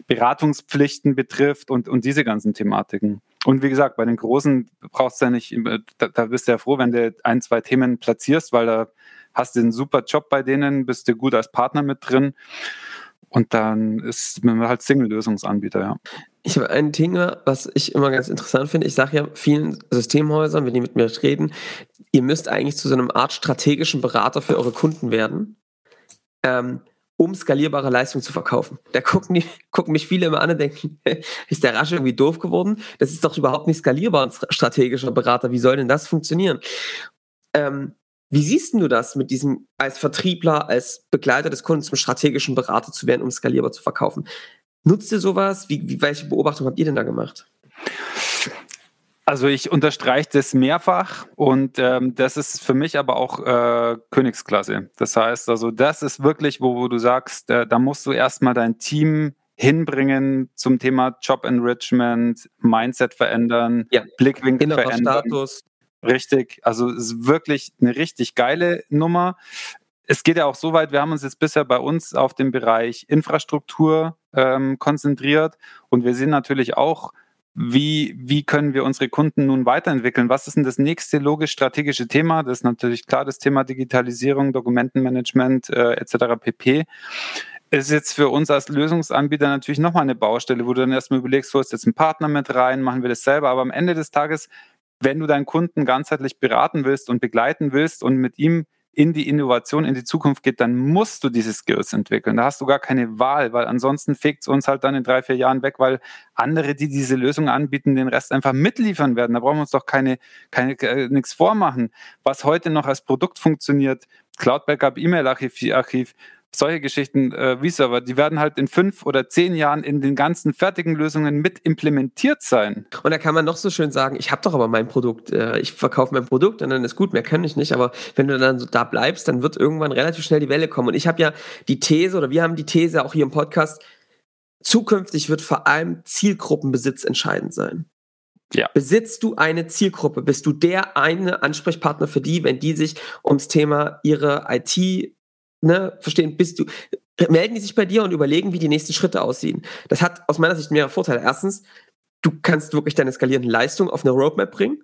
Beratungspflichten betrifft und, und diese ganzen Thematiken. Und wie gesagt, bei den Großen brauchst du ja nicht, da, da bist du ja froh, wenn du ein, zwei Themen platzierst, weil da hast du einen super Job bei denen, bist du gut als Partner mit drin. Und dann ist man halt Single-Lösungsanbieter, ja. Ich habe ein Thema, was ich immer ganz interessant finde. Ich sage ja vielen Systemhäusern, wenn die mit mir reden, ihr müsst eigentlich zu so einem Art strategischen Berater für eure Kunden werden, ähm, um skalierbare Leistung zu verkaufen. Da gucken, die, gucken mich viele immer an und denken, ist der Rasch irgendwie doof geworden? Das ist doch überhaupt nicht skalierbar, ein strategischer Berater. Wie soll denn das funktionieren? Ähm, wie siehst du das mit diesem als Vertriebler, als Begleiter des Kunden zum strategischen Berater zu werden, um skalierbar zu verkaufen? Nutzt ihr sowas? Wie, wie, welche Beobachtung habt ihr denn da gemacht? Also ich unterstreiche das mehrfach und ähm, das ist für mich aber auch äh, Königsklasse. Das heißt, also das ist wirklich, wo, wo du sagst, äh, da musst du erstmal dein Team hinbringen zum Thema Job Enrichment, Mindset verändern, ja. Blickwinkel Innerer verändern. Status. Richtig, also es ist wirklich eine richtig geile Nummer. Es geht ja auch so weit, wir haben uns jetzt bisher bei uns auf den Bereich Infrastruktur ähm, konzentriert und wir sehen natürlich auch, wie, wie können wir unsere Kunden nun weiterentwickeln? Was ist denn das nächste logisch-strategische Thema? Das ist natürlich klar das Thema Digitalisierung, Dokumentenmanagement äh, etc. pp. ist jetzt für uns als Lösungsanbieter natürlich nochmal eine Baustelle, wo du dann erstmal überlegst, wo ist jetzt ein Partner mit rein, machen wir das selber. Aber am Ende des Tages, wenn du deinen Kunden ganzheitlich beraten willst und begleiten willst und mit ihm in die Innovation, in die Zukunft geht, dann musst du diese Skills entwickeln. Da hast du gar keine Wahl, weil ansonsten fegt es uns halt dann in drei, vier Jahren weg, weil andere, die diese Lösung anbieten, den Rest einfach mitliefern werden. Da brauchen wir uns doch keine, keine äh, nichts vormachen. Was heute noch als Produkt funktioniert, Cloud Backup, E-Mail-Archiv, Archiv, solche Geschichten äh, wie Server, die werden halt in fünf oder zehn Jahren in den ganzen fertigen Lösungen mit implementiert sein. Und da kann man noch so schön sagen, ich habe doch aber mein Produkt, äh, ich verkaufe mein Produkt und dann ist gut, mehr kann ich nicht. Aber wenn du dann so da bleibst, dann wird irgendwann relativ schnell die Welle kommen. Und ich habe ja die These oder wir haben die These auch hier im Podcast, zukünftig wird vor allem Zielgruppenbesitz entscheidend sein. Ja. Besitzt du eine Zielgruppe? Bist du der eine Ansprechpartner für die, wenn die sich ums Thema ihre IT ne, verstehen, bist du, melden die sich bei dir und überlegen, wie die nächsten Schritte aussehen. Das hat aus meiner Sicht mehrere Vorteile. Erstens, du kannst wirklich deine skalierenden Leistungen auf eine Roadmap bringen.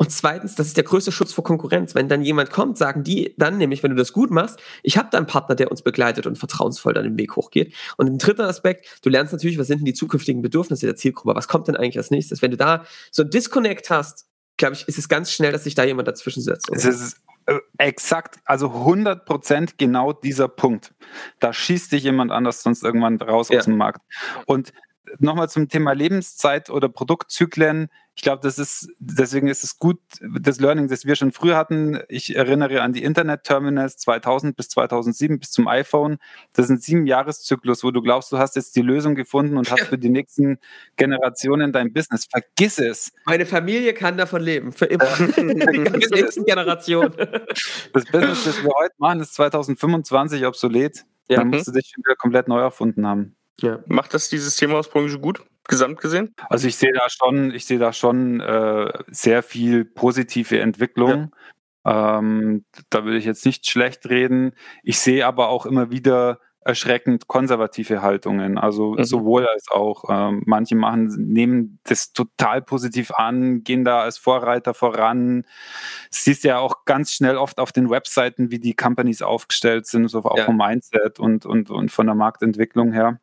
Und zweitens, das ist der größte Schutz vor Konkurrenz. Wenn dann jemand kommt, sagen die dann nämlich, wenn du das gut machst, ich habe da einen Partner, der uns begleitet und vertrauensvoll dann den Weg hochgeht. Und ein dritter Aspekt, du lernst natürlich, was sind denn die zukünftigen Bedürfnisse der Zielgruppe? Was kommt denn eigentlich als nächstes? Wenn du da so ein Disconnect hast, glaube ich, ist es ganz schnell, dass sich da jemand dazwischen setzt. Es ist exakt, also 100 Prozent genau dieser Punkt. Da schießt dich jemand anders sonst irgendwann raus ja. aus dem Markt. Und nochmal zum Thema Lebenszeit oder Produktzyklen ich glaube, das ist, deswegen ist es gut, das Learning, das wir schon früher hatten. Ich erinnere an die Internet-Terminals 2000 bis 2007 bis zum iPhone. Das ist ein sieben Jahreszyklus, wo du glaubst, du hast jetzt die Lösung gefunden und hast für die nächsten Generationen dein Business. Vergiss es. Meine Familie kann davon leben. Für immer. die nächsten Generationen. Das Business, das wir heute machen, ist 2025 obsolet. Ja. Dann musst du dich wieder komplett neu erfunden haben. Ja. Macht das die Systemhausbranche gut? gesamt gesehen? Also ich sehe da schon, ich sehe da schon äh, sehr viel positive Entwicklung. Ja. Ähm, da will ich jetzt nicht schlecht reden. Ich sehe aber auch immer wieder erschreckend konservative Haltungen. Also mhm. sowohl als auch. Ähm, manche machen, nehmen das total positiv an, gehen da als Vorreiter voran. Siehst ja auch ganz schnell oft auf den Webseiten, wie die Companies aufgestellt sind, so auch ja. vom Mindset und, und, und von der Marktentwicklung her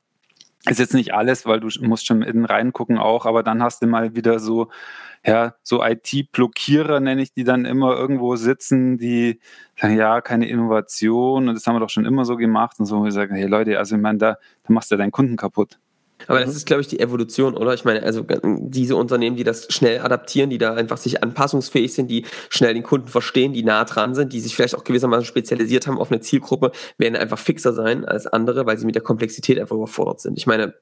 ist jetzt nicht alles, weil du musst schon innen reingucken auch, aber dann hast du mal wieder so, ja, so IT-Blockierer nenne ich die dann immer irgendwo sitzen, die sagen, ja, keine Innovation und das haben wir doch schon immer so gemacht und so. Und ich sage, hey Leute, also ich meine, da, da machst du deinen Kunden kaputt. Aber das mhm. ist, glaube ich, die Evolution, oder? Ich meine, also diese Unternehmen, die das schnell adaptieren, die da einfach sich anpassungsfähig sind, die schnell den Kunden verstehen, die nah dran sind, die sich vielleicht auch gewissermaßen spezialisiert haben auf eine Zielgruppe, werden einfach fixer sein als andere, weil sie mit der Komplexität einfach überfordert sind. Ich meine,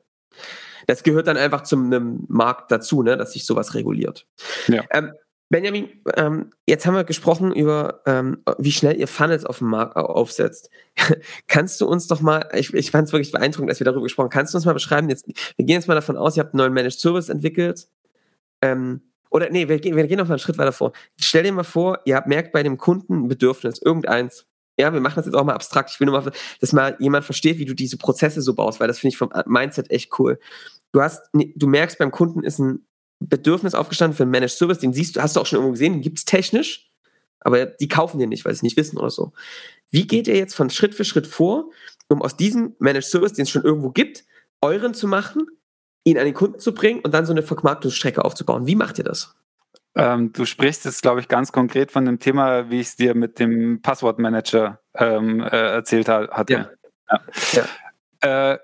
das gehört dann einfach zum einem Markt dazu, ne, dass sich sowas reguliert. Ja. Ähm, Benjamin, ähm, jetzt haben wir gesprochen über, ähm, wie schnell ihr Funnels auf dem Markt aufsetzt. kannst du uns doch mal, ich, ich fand es wirklich beeindruckend, dass wir darüber gesprochen haben, kannst du uns mal beschreiben, jetzt, wir gehen jetzt mal davon aus, ihr habt einen neuen Managed Service entwickelt. Ähm, oder nee, wir, wir gehen noch mal einen Schritt weiter vor. Stell dir mal vor, ihr habt, merkt bei dem Kunden ein Bedürfnis, irgendeins. Ja, wir machen das jetzt auch mal abstrakt. Ich will nur mal, dass mal jemand versteht, wie du diese Prozesse so baust, weil das finde ich vom Mindset echt cool. Du hast, du merkst beim Kunden ist ein Bedürfnis aufgestanden für einen Managed Service, den siehst du, hast du auch schon irgendwo gesehen, den gibt es technisch, aber die kaufen den nicht, weil sie es nicht wissen oder so. Wie geht ihr jetzt von Schritt für Schritt vor, um aus diesem Managed Service, den es schon irgendwo gibt, euren zu machen, ihn an den Kunden zu bringen und dann so eine Vermarktungsstrecke aufzubauen? Wie macht ihr das? Ähm, du sprichst jetzt, glaube ich, ganz konkret von dem Thema, wie ich es dir mit dem Passwortmanager ähm, äh, erzählt ha hatte. Ja. ja. ja. Äh,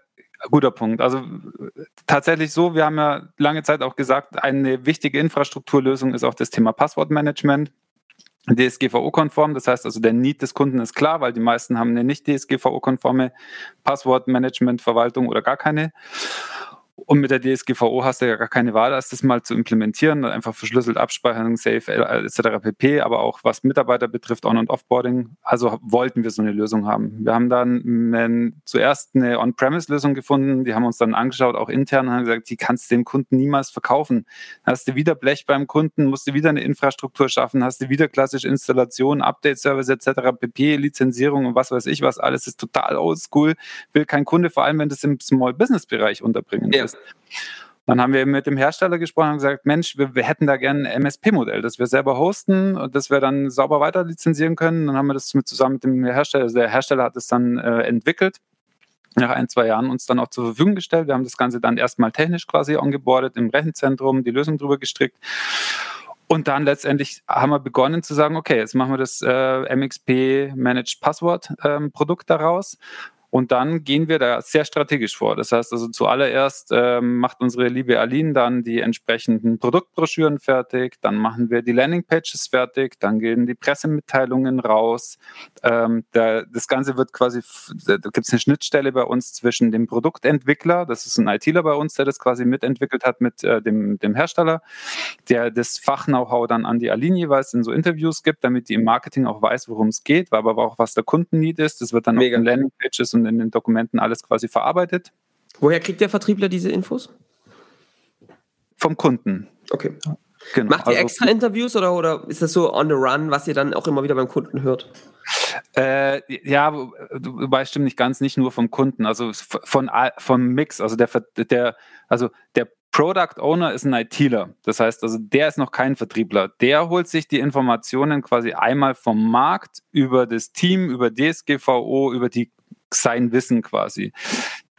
Guter Punkt. Also tatsächlich so, wir haben ja lange Zeit auch gesagt, eine wichtige Infrastrukturlösung ist auch das Thema Passwortmanagement. DSGVO-konform, das heißt also der Need des Kunden ist klar, weil die meisten haben eine nicht DSGVO-konforme Passwortmanagement-Verwaltung oder gar keine. Und mit der DSGVO hast du ja gar keine Wahl, als das mal zu implementieren, einfach verschlüsselt abspeichern, Safe äh, etc. pp. Aber auch was Mitarbeiter betrifft, On- und Offboarding. Also wollten wir so eine Lösung haben. Wir haben dann äh, zuerst eine On-Premise-Lösung gefunden. Die haben uns dann angeschaut, auch intern, und haben gesagt, die kannst du dem Kunden niemals verkaufen. Dann hast du wieder Blech beim Kunden, musst du wieder eine Infrastruktur schaffen, hast du wieder klassisch Installation, Update-Service etc. pp. Lizenzierung und was weiß ich was. Alles ist total oldschool. Will kein Kunde, vor allem wenn das im Small-Business-Bereich unterbringen ja. ist. Dann haben wir mit dem Hersteller gesprochen und gesagt, Mensch, wir, wir hätten da gerne ein MSP-Modell, das wir selber hosten und das wir dann sauber weiter lizenzieren können. Dann haben wir das mit, zusammen mit dem Hersteller, also der Hersteller hat es dann äh, entwickelt nach ein, zwei Jahren uns dann auch zur Verfügung gestellt. Wir haben das Ganze dann erstmal technisch quasi ongeboardet im Rechenzentrum, die Lösung drüber gestrickt. Und dann letztendlich haben wir begonnen zu sagen, okay, jetzt machen wir das äh, MXP Managed Password ähm, Produkt daraus und dann gehen wir da sehr strategisch vor. Das heißt also zuallererst ähm, macht unsere liebe Aline dann die entsprechenden Produktbroschüren fertig, dann machen wir die Landingpages fertig, dann gehen die Pressemitteilungen raus. Ähm, der, das Ganze wird quasi, da gibt es eine Schnittstelle bei uns zwischen dem Produktentwickler, das ist ein ITler bei uns, der das quasi mitentwickelt hat mit äh, dem, dem Hersteller, der das Fach-Know-how dann an die Aline jeweils in so Interviews gibt, damit die im Marketing auch weiß, worum es geht, aber auch was der Kundennied ist. Das wird dann Mega. auf den Landingpages und in den Dokumenten alles quasi verarbeitet. Woher kriegt der Vertriebler diese Infos? Vom Kunden. Okay. Genau. Macht ihr also, extra Interviews oder, oder ist das so on the run, was ihr dann auch immer wieder beim Kunden hört? Äh, ja, wobei stimmt nicht ganz, nicht nur vom Kunden, also von, vom Mix, also der, der, also der Product Owner ist ein ITler. Das heißt also, der ist noch kein Vertriebler. Der holt sich die Informationen quasi einmal vom Markt über das Team, über DSGVO, über die sein Wissen quasi.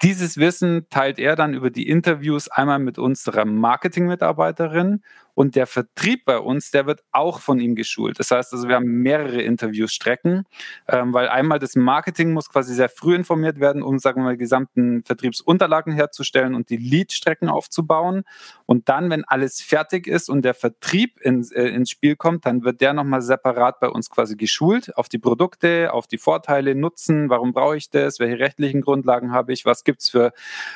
Dieses Wissen teilt er dann über die Interviews einmal mit unserer Marketing-Mitarbeiterin und der Vertrieb bei uns, der wird auch von ihm geschult. Das heißt also, wir haben mehrere Interviewstrecken, ähm, weil einmal das Marketing muss quasi sehr früh informiert werden, um, sagen wir mal, gesamten Vertriebsunterlagen herzustellen und die Lead-Strecken aufzubauen. Und dann, wenn alles fertig ist und der Vertrieb ins, äh, ins Spiel kommt, dann wird der nochmal separat bei uns quasi geschult auf die Produkte, auf die Vorteile, Nutzen, warum brauche ich das, welche rechtlichen Grundlagen habe ich, was gibt es für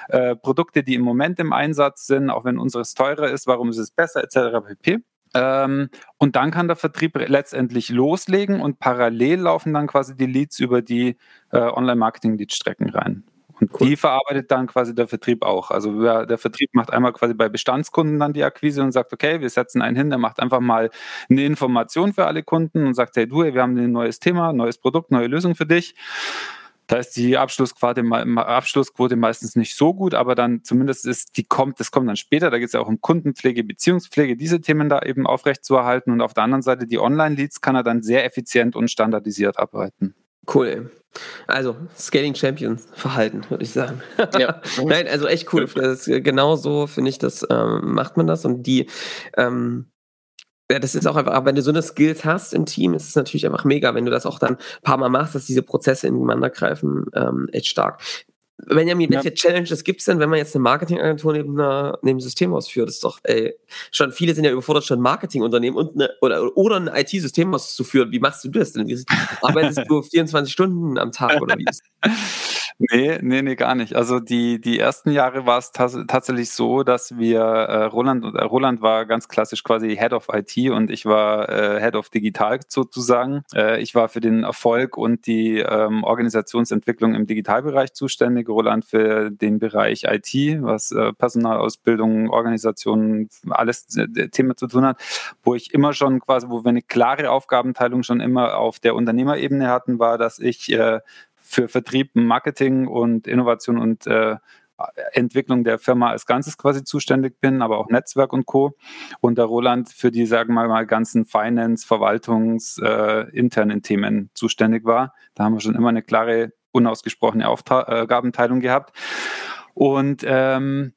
äh, Produkte, die im Moment im Einsatz sind, auch wenn unseres teurer ist, warum ist es besser, etc pp. Ähm, und dann kann der Vertrieb letztendlich loslegen und parallel laufen dann quasi die Leads über die äh, Online-Marketing-Lead-Strecken rein. Und cool. die verarbeitet dann quasi der Vertrieb auch. Also der Vertrieb macht einmal quasi bei Bestandskunden dann die Akquise und sagt, okay, wir setzen einen hin, der macht einfach mal eine Information für alle Kunden und sagt, hey du, wir haben ein neues Thema, neues Produkt, neue Lösung für dich. Da ist die Abschlussquote, Abschlussquote meistens nicht so gut, aber dann zumindest ist die kommt, das kommt dann später. Da geht es ja auch um Kundenpflege, Beziehungspflege, diese Themen da eben aufrechtzuerhalten. Und auf der anderen Seite die Online-Leads kann er dann sehr effizient und standardisiert arbeiten. Cool. Also, Scaling Champions Verhalten, würde ich sagen. Ja. Nein, also echt cool. Das genau so finde ich, das ähm, macht man das. Und die ähm, ja, das ist auch einfach, wenn du so eine Skills hast im Team, ist es natürlich einfach mega, wenn du das auch dann ein paar Mal machst, dass diese Prozesse ineinander greifen, ähm, echt stark. Benjamin, welche ja. Challenges gibt es denn, wenn man jetzt eine Marketingagentur neben, einer, neben einem System ausführt? Das ist doch, ey, schon viele sind ja überfordert, schon ein Marketingunternehmen und eine, oder, oder ein IT-System auszuführen. Wie machst du das denn? Arbeitest du 24 Stunden am Tag oder wie ist Nee, nee, nee, gar nicht. Also die, die ersten Jahre war es tatsächlich so, dass wir, äh, Roland, äh, Roland war ganz klassisch quasi Head of IT und ich war äh, Head of Digital sozusagen. Äh, ich war für den Erfolg und die ähm, Organisationsentwicklung im Digitalbereich zuständig, Roland für den Bereich IT, was äh, Personalausbildung, Organisation, alles äh, Thema zu tun hat, wo ich immer schon quasi, wo wir eine klare Aufgabenteilung schon immer auf der Unternehmerebene hatten, war, dass ich für Vertrieb, Marketing und Innovation und äh, Entwicklung der Firma als Ganzes quasi zuständig bin, aber auch Netzwerk und Co. Und der Roland für die, sagen wir mal, ganzen Finance, Verwaltungs, äh, internen Themen zuständig war. Da haben wir schon immer eine klare, unausgesprochene Aufgabenteilung gehabt. Und ähm,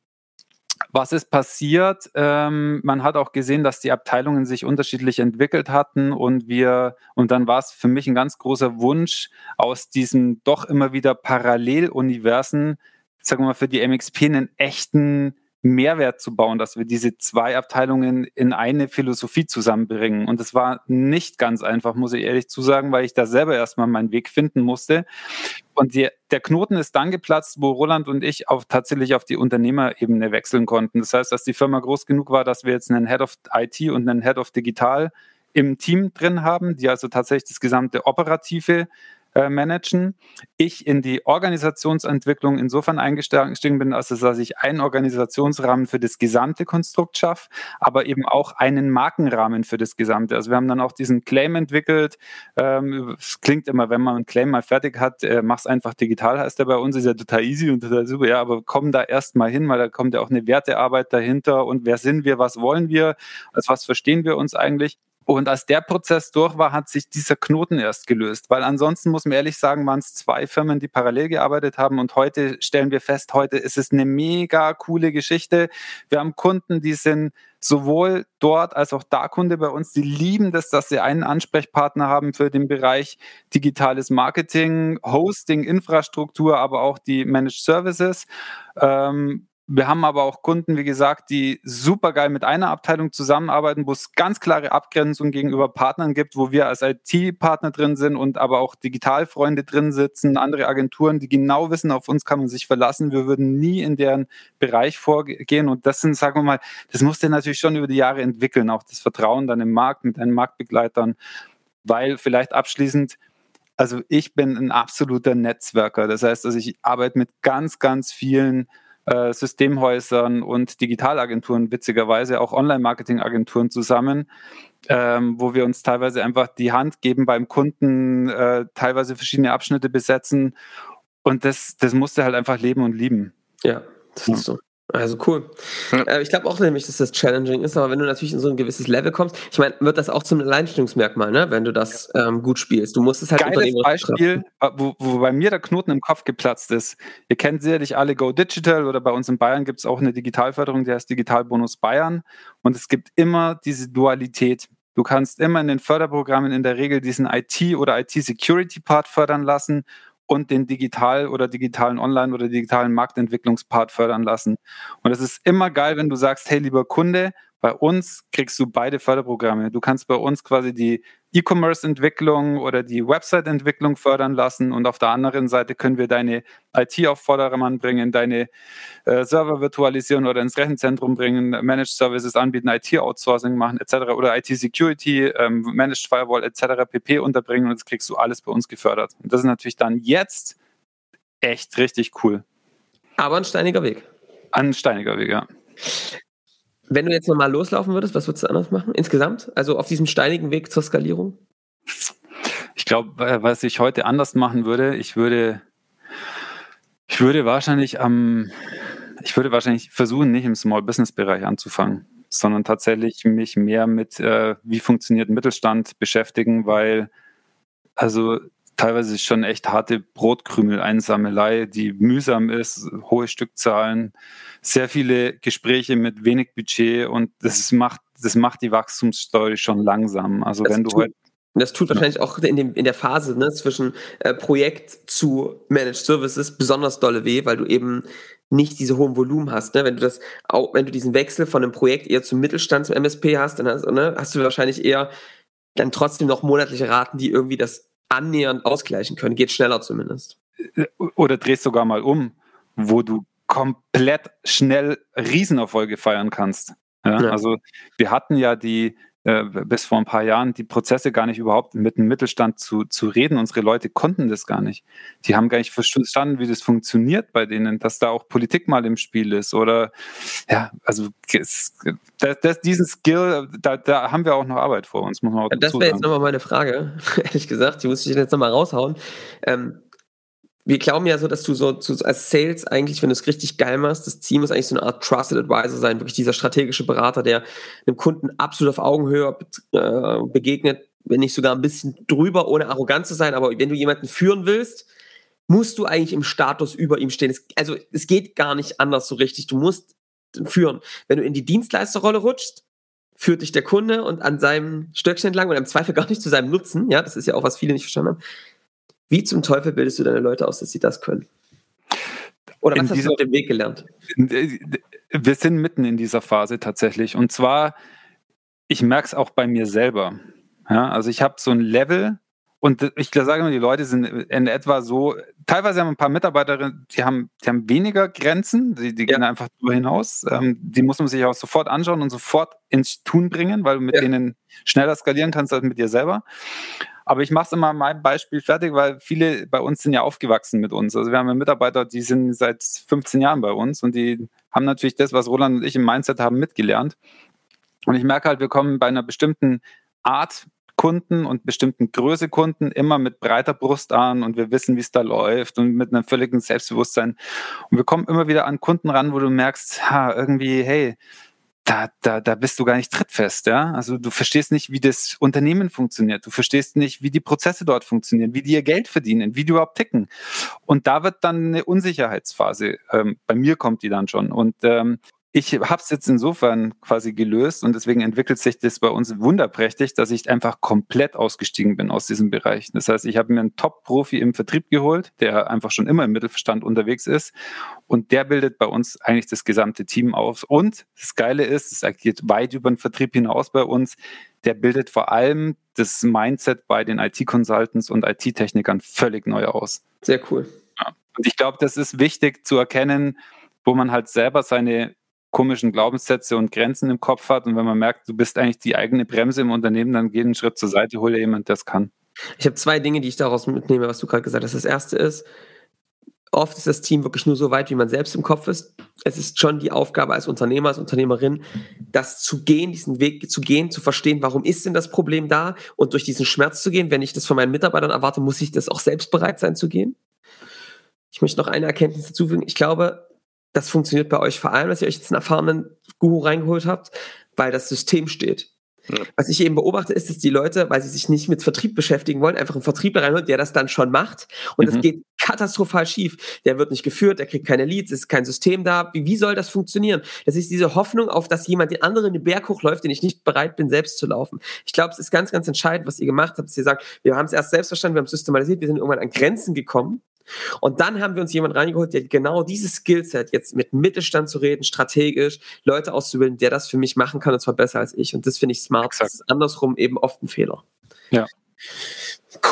was ist passiert? Ähm, man hat auch gesehen, dass die Abteilungen sich unterschiedlich entwickelt hatten und wir, und dann war es für mich ein ganz großer Wunsch, aus diesen doch immer wieder Paralleluniversen, sagen wir mal, für die MXP einen echten Mehrwert zu bauen, dass wir diese zwei Abteilungen in eine Philosophie zusammenbringen. Und es war nicht ganz einfach, muss ich ehrlich zu sagen, weil ich da selber erstmal meinen Weg finden musste. Und die, der Knoten ist dann geplatzt, wo Roland und ich auf, tatsächlich auf die Unternehmerebene wechseln konnten. Das heißt, dass die Firma groß genug war, dass wir jetzt einen Head of IT und einen Head of Digital im Team drin haben, die also tatsächlich das gesamte operative äh, managen. Ich in die Organisationsentwicklung insofern eingestiegen bin, als dass ich einen Organisationsrahmen für das gesamte Konstrukt schaffe, aber eben auch einen Markenrahmen für das gesamte. Also wir haben dann auch diesen Claim entwickelt. Ähm, es klingt immer, wenn man einen Claim mal fertig hat, äh, mach's einfach digital, heißt der bei uns, ist ja total easy und total super. Ja, aber komm da erst mal hin, weil da kommt ja auch eine Wertearbeit dahinter und wer sind wir, was wollen wir, als was verstehen wir uns eigentlich. Und als der Prozess durch war, hat sich dieser Knoten erst gelöst. Weil ansonsten muss man ehrlich sagen, waren es zwei Firmen, die parallel gearbeitet haben. Und heute stellen wir fest, heute ist es eine mega coole Geschichte. Wir haben Kunden, die sind sowohl dort als auch da Kunde bei uns, die lieben das, dass sie einen Ansprechpartner haben für den Bereich digitales Marketing, Hosting, Infrastruktur, aber auch die Managed Services. Ähm, wir haben aber auch Kunden, wie gesagt, die super geil mit einer Abteilung zusammenarbeiten, wo es ganz klare Abgrenzungen gegenüber Partnern gibt, wo wir als IT-Partner drin sind und aber auch Digitalfreunde drin sitzen, andere Agenturen, die genau wissen, auf uns kann man sich verlassen. Wir würden nie in deren Bereich vorgehen. Und das sind, sagen wir mal, das musste natürlich schon über die Jahre entwickeln, auch das Vertrauen dann im Markt mit deinen Marktbegleitern, weil vielleicht abschließend, also ich bin ein absoluter Netzwerker. Das heißt, also ich arbeite mit ganz, ganz vielen äh, Systemhäusern und Digitalagenturen, witzigerweise auch Online-Marketing-Agenturen zusammen, ähm, wo wir uns teilweise einfach die Hand geben beim Kunden, äh, teilweise verschiedene Abschnitte besetzen. Und das, das musste halt einfach leben und lieben. Ja, das ist so. Also cool. Ja. Äh, ich glaube auch nämlich, dass das challenging ist, aber wenn du natürlich in so ein gewisses Level kommst, ich meine, wird das auch zum Alleinstellungsmerkmal, ne? wenn du das ähm, gut spielst. Du musst es halt Geiles Beispiel, wo, wo bei mir der Knoten im Kopf geplatzt ist. Ihr kennt sicherlich alle Go Digital oder bei uns in Bayern gibt es auch eine Digitalförderung, die heißt Digitalbonus Bayern. Und es gibt immer diese Dualität. Du kannst immer in den Förderprogrammen in der Regel diesen IT- oder IT-Security-Part fördern lassen und den digital oder digitalen Online- oder digitalen Marktentwicklungspart fördern lassen. Und es ist immer geil, wenn du sagst, hey, lieber Kunde, bei uns kriegst du beide Förderprogramme. Du kannst bei uns quasi die E-Commerce-Entwicklung oder die Website-Entwicklung fördern lassen und auf der anderen Seite können wir deine IT auf Vordermann bringen, deine äh, Server virtualisieren oder ins Rechenzentrum bringen, Managed Services anbieten, IT-Outsourcing machen etc. oder IT-Security, ähm, Managed Firewall etc. pp. unterbringen und das kriegst du alles bei uns gefördert. Und das ist natürlich dann jetzt echt richtig cool. Aber ein steiniger Weg. Ein steiniger Weg, ja. Wenn du jetzt nochmal loslaufen würdest, was würdest du anders machen insgesamt? Also auf diesem steinigen Weg zur Skalierung? Ich glaube, was ich heute anders machen würde, ich würde, ich würde wahrscheinlich am, ich würde wahrscheinlich versuchen, nicht im Small Business Bereich anzufangen, sondern tatsächlich mich mehr mit, äh, wie funktioniert Mittelstand beschäftigen, weil also teilweise ist schon echt harte Brotkrümel-Einsammelei, die mühsam ist, hohe Stückzahlen, sehr viele Gespräche mit wenig Budget und das macht, das macht die Wachstumsstory schon langsam. Also das wenn du heute das tut wahrscheinlich auch in, dem, in der Phase ne, zwischen äh, Projekt zu Managed Services besonders dolle weh, weil du eben nicht diese hohen Volumen hast. Ne? Wenn du das, auch, wenn du diesen Wechsel von einem Projekt eher zum Mittelstand, zum MSP hast, dann hast, ne, hast du wahrscheinlich eher dann trotzdem noch monatliche Raten, die irgendwie das annähernd ausgleichen können. Geht schneller zumindest. Oder drehst sogar mal um, wo du komplett schnell Riesenerfolge feiern kannst. Ja, ja. Also wir hatten ja die, äh, bis vor ein paar Jahren die Prozesse gar nicht überhaupt mit dem Mittelstand zu, zu reden. Unsere Leute konnten das gar nicht. Die haben gar nicht verstanden, wie das funktioniert bei denen, dass da auch Politik mal im Spiel ist. Oder ja, also das, das, diesen Skill, da, da haben wir auch noch Arbeit vor uns, muss man auch Das wäre jetzt nochmal meine Frage, ehrlich gesagt. Die muss ich jetzt nochmal raushauen. Ähm, wir glauben ja so, dass du so, so als Sales eigentlich, wenn du es richtig geil machst, das Team muss eigentlich so eine Art Trusted Advisor sein, wirklich dieser strategische Berater, der einem Kunden absolut auf Augenhöhe äh, begegnet, wenn nicht sogar ein bisschen drüber, ohne arrogant zu sein. Aber wenn du jemanden führen willst, musst du eigentlich im Status über ihm stehen. Es, also es geht gar nicht anders so richtig. Du musst führen. Wenn du in die Dienstleisterrolle rutschst, führt dich der Kunde und an seinem Stöckchen entlang und im Zweifel gar nicht zu seinem Nutzen, ja, das ist ja auch, was viele nicht verstanden haben, wie zum Teufel bildest du deine Leute aus, dass sie das können? Oder was in hast du auf dem Weg gelernt? Äh, wir sind mitten in dieser Phase tatsächlich. Und zwar, ich merke es auch bei mir selber. Ja, also ich habe so ein Level und ich sage immer, die Leute sind in etwa so, teilweise haben ein paar Mitarbeiterinnen, die haben, die haben weniger Grenzen, die, die ja. gehen einfach darüber hinaus. Ähm, die muss man sich auch sofort anschauen und sofort ins Tun bringen, weil du mit ja. denen schneller skalieren kannst als mit dir selber. Aber ich mache es immer an meinem Beispiel fertig, weil viele bei uns sind ja aufgewachsen mit uns. Also wir haben ja Mitarbeiter, die sind seit 15 Jahren bei uns und die haben natürlich das, was Roland und ich im Mindset haben, mitgelernt. Und ich merke halt, wir kommen bei einer bestimmten Art Kunden und bestimmten Größe Kunden immer mit breiter Brust an und wir wissen, wie es da läuft und mit einem völligen Selbstbewusstsein. Und wir kommen immer wieder an Kunden ran, wo du merkst, ha, irgendwie, hey, da, da, da bist du gar nicht trittfest, ja. Also du verstehst nicht, wie das Unternehmen funktioniert. Du verstehst nicht, wie die Prozesse dort funktionieren, wie die ihr Geld verdienen, wie die überhaupt ticken. Und da wird dann eine Unsicherheitsphase. Ähm, bei mir kommt die dann schon. Und ähm, ich habe es jetzt insofern quasi gelöst und deswegen entwickelt sich das bei uns wunderprächtig, dass ich einfach komplett ausgestiegen bin aus diesem Bereich. Das heißt, ich habe mir einen Top-Profi im Vertrieb geholt, der einfach schon immer im Mittelverstand unterwegs ist und der bildet bei uns eigentlich das gesamte Team auf. Und das Geile ist, es agiert weit über den Vertrieb hinaus bei uns. Der bildet vor allem das Mindset bei den IT-Consultants und IT-Technikern völlig neu aus. Sehr cool. Und ich glaube, das ist wichtig zu erkennen, wo man halt selber seine komischen Glaubenssätze und Grenzen im Kopf hat. Und wenn man merkt, du bist eigentlich die eigene Bremse im Unternehmen, dann geh einen Schritt zur Seite, hol dir jemand, der es kann. Ich habe zwei Dinge, die ich daraus mitnehme, was du gerade gesagt hast. Das erste ist, oft ist das Team wirklich nur so weit, wie man selbst im Kopf ist. Es ist schon die Aufgabe als Unternehmer, als Unternehmerin, das zu gehen, diesen Weg zu gehen, zu verstehen, warum ist denn das Problem da und durch diesen Schmerz zu gehen. Wenn ich das von meinen Mitarbeitern erwarte, muss ich das auch selbst bereit sein zu gehen. Ich möchte noch eine Erkenntnis dazufügen. Ich glaube, das funktioniert bei euch vor allem, dass ihr euch jetzt einen erfahrenen Guru reingeholt habt, weil das System steht. Ja. Was ich eben beobachte, ist, dass die Leute, weil sie sich nicht mit Vertrieb beschäftigen wollen, einfach einen Vertriebler reinholen, der das dann schon macht. Und mhm. das geht katastrophal schief. Der wird nicht geführt, der kriegt keine Leads, es ist kein System da. Wie, wie soll das funktionieren? Das ist diese Hoffnung auf, dass jemand den anderen den Berg hochläuft, den ich nicht bereit bin, selbst zu laufen. Ich glaube, es ist ganz, ganz entscheidend, was ihr gemacht habt, dass ihr sagt, wir haben es erst selbst verstanden, wir haben es systematisiert, wir sind irgendwann an Grenzen gekommen und dann haben wir uns jemanden reingeholt, der genau dieses Skillset, jetzt mit Mittelstand zu reden, strategisch, Leute auszubilden, der das für mich machen kann, und zwar besser als ich. Und das finde ich smart. Exakt. Das ist andersrum eben oft ein Fehler. Ja.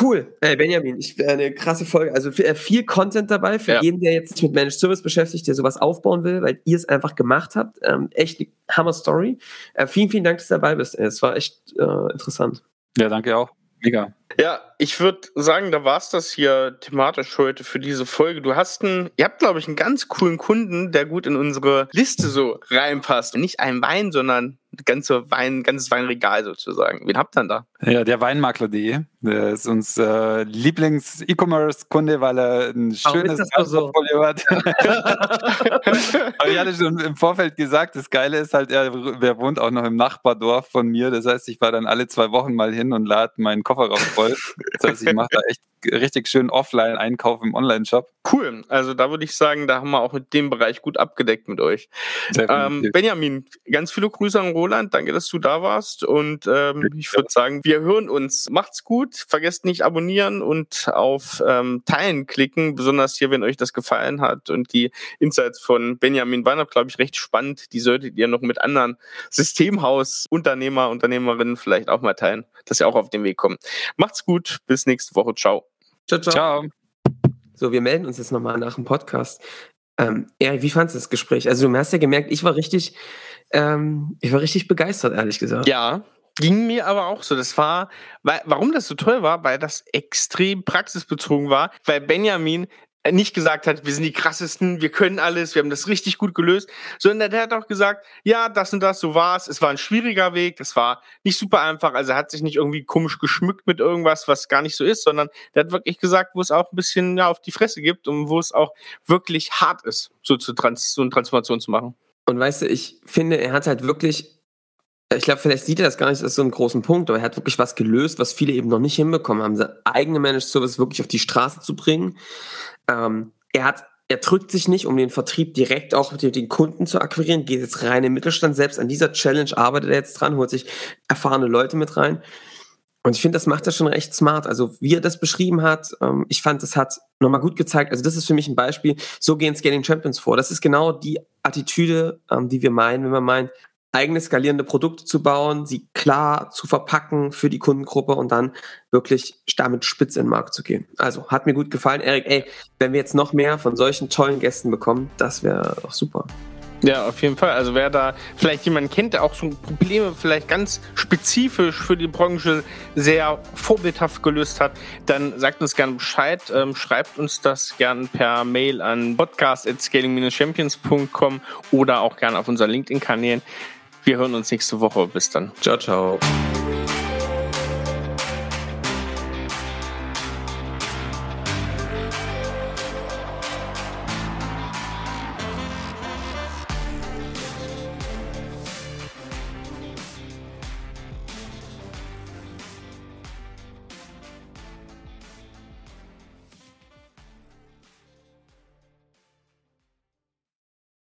Cool, äh, Benjamin, ich, äh, eine krasse Folge. Also äh, viel Content dabei für ja. jeden, der jetzt sich mit Managed Service beschäftigt, der sowas aufbauen will, weil ihr es einfach gemacht habt. Ähm, echt eine Hammer-Story. Äh, vielen, vielen Dank, dass du dabei bist. Es war echt äh, interessant. Ja, danke auch. Mega. Ja, ich würde sagen, da war es das hier thematisch heute für diese Folge. Du hast einen, ihr habt, glaube ich, einen ganz coolen Kunden, der gut in unsere Liste so reinpasst. Nicht ein Wein, sondern ganze Wein, ganzes Weinregal sozusagen. Wen habt ihr denn da? Ja, der Weinmakler.de. Der ist uns äh, Lieblings-E-Commerce-Kunde, weil er ein schönes Portfolio so? hat. Aber ich hatte schon im Vorfeld gesagt, das Geile ist halt, er, er wohnt auch noch im Nachbardorf von mir. Das heißt, ich war dann alle zwei Wochen mal hin und lade meinen Kofferraum voll. Das heißt, ich mache da echt richtig schön Offline-Einkauf im Online-Shop. Cool. Also da würde ich sagen, da haben wir auch mit dem Bereich gut abgedeckt mit euch. Ähm, Benjamin, ganz viele Grüße an Roland. Danke, dass du da warst. Und ähm, ich würde sagen, wir hören uns. Macht's gut. Vergesst nicht abonnieren und auf ähm, Teilen klicken. Besonders hier, wenn euch das gefallen hat. Und die Insights von Benjamin waren, glaube ich, recht spannend. Die solltet ihr noch mit anderen Systemhaus-Unternehmer, Unternehmerinnen vielleicht auch mal teilen, dass ihr auch auf den Weg kommt. Macht's gut. Bis nächste Woche. Ciao. Ciao, ciao. ciao. So, wir melden uns jetzt nochmal nach dem Podcast. Ähm, ja, wie fandest du das Gespräch? Also du hast ja gemerkt, ich war richtig, ähm, ich war richtig begeistert, ehrlich gesagt. Ja, ging mir aber auch so. Das war, weil, warum das so toll war, weil das extrem praxisbezogen war, weil Benjamin nicht gesagt hat, wir sind die krassesten, wir können alles, wir haben das richtig gut gelöst, sondern der hat auch gesagt, ja, das und das, so war es. Es war ein schwieriger Weg, das war nicht super einfach. Also er hat sich nicht irgendwie komisch geschmückt mit irgendwas, was gar nicht so ist, sondern der hat wirklich gesagt, wo es auch ein bisschen ja, auf die Fresse gibt und wo es auch wirklich hart ist, so, zu Trans so eine Transformation zu machen. Und weißt du, ich finde, er hat halt wirklich ich glaube, vielleicht sieht er das gar nicht als so einen großen Punkt, aber er hat wirklich was gelöst, was viele eben noch nicht hinbekommen haben, seine eigene Managed Service wirklich auf die Straße zu bringen. Ähm, er hat, er drückt sich nicht, um den Vertrieb direkt auch mit den Kunden zu akquirieren, geht jetzt rein im Mittelstand. Selbst an dieser Challenge arbeitet er jetzt dran, holt sich erfahrene Leute mit rein. Und ich finde, das macht er schon recht smart. Also, wie er das beschrieben hat, ähm, ich fand, das hat nochmal gut gezeigt. Also, das ist für mich ein Beispiel. So gehen Scaling Champions vor. Das ist genau die Attitüde, ähm, die wir meinen, wenn man meint, eigene skalierende Produkte zu bauen, sie klar zu verpacken für die Kundengruppe und dann wirklich damit spitz in den Markt zu gehen. Also hat mir gut gefallen, Erik. Ey, wenn wir jetzt noch mehr von solchen tollen Gästen bekommen, das wäre doch super. Ja, auf jeden Fall. Also wer da vielleicht jemanden kennt, der auch so Probleme vielleicht ganz spezifisch für die Branche sehr vorbildhaft gelöst hat, dann sagt uns gerne Bescheid. Ähm, schreibt uns das gerne per Mail an podcast.scaling-champions.com oder auch gerne auf unseren LinkedIn-Kanälen. Wir hören uns nächste Woche. Bis dann. Ciao, ciao.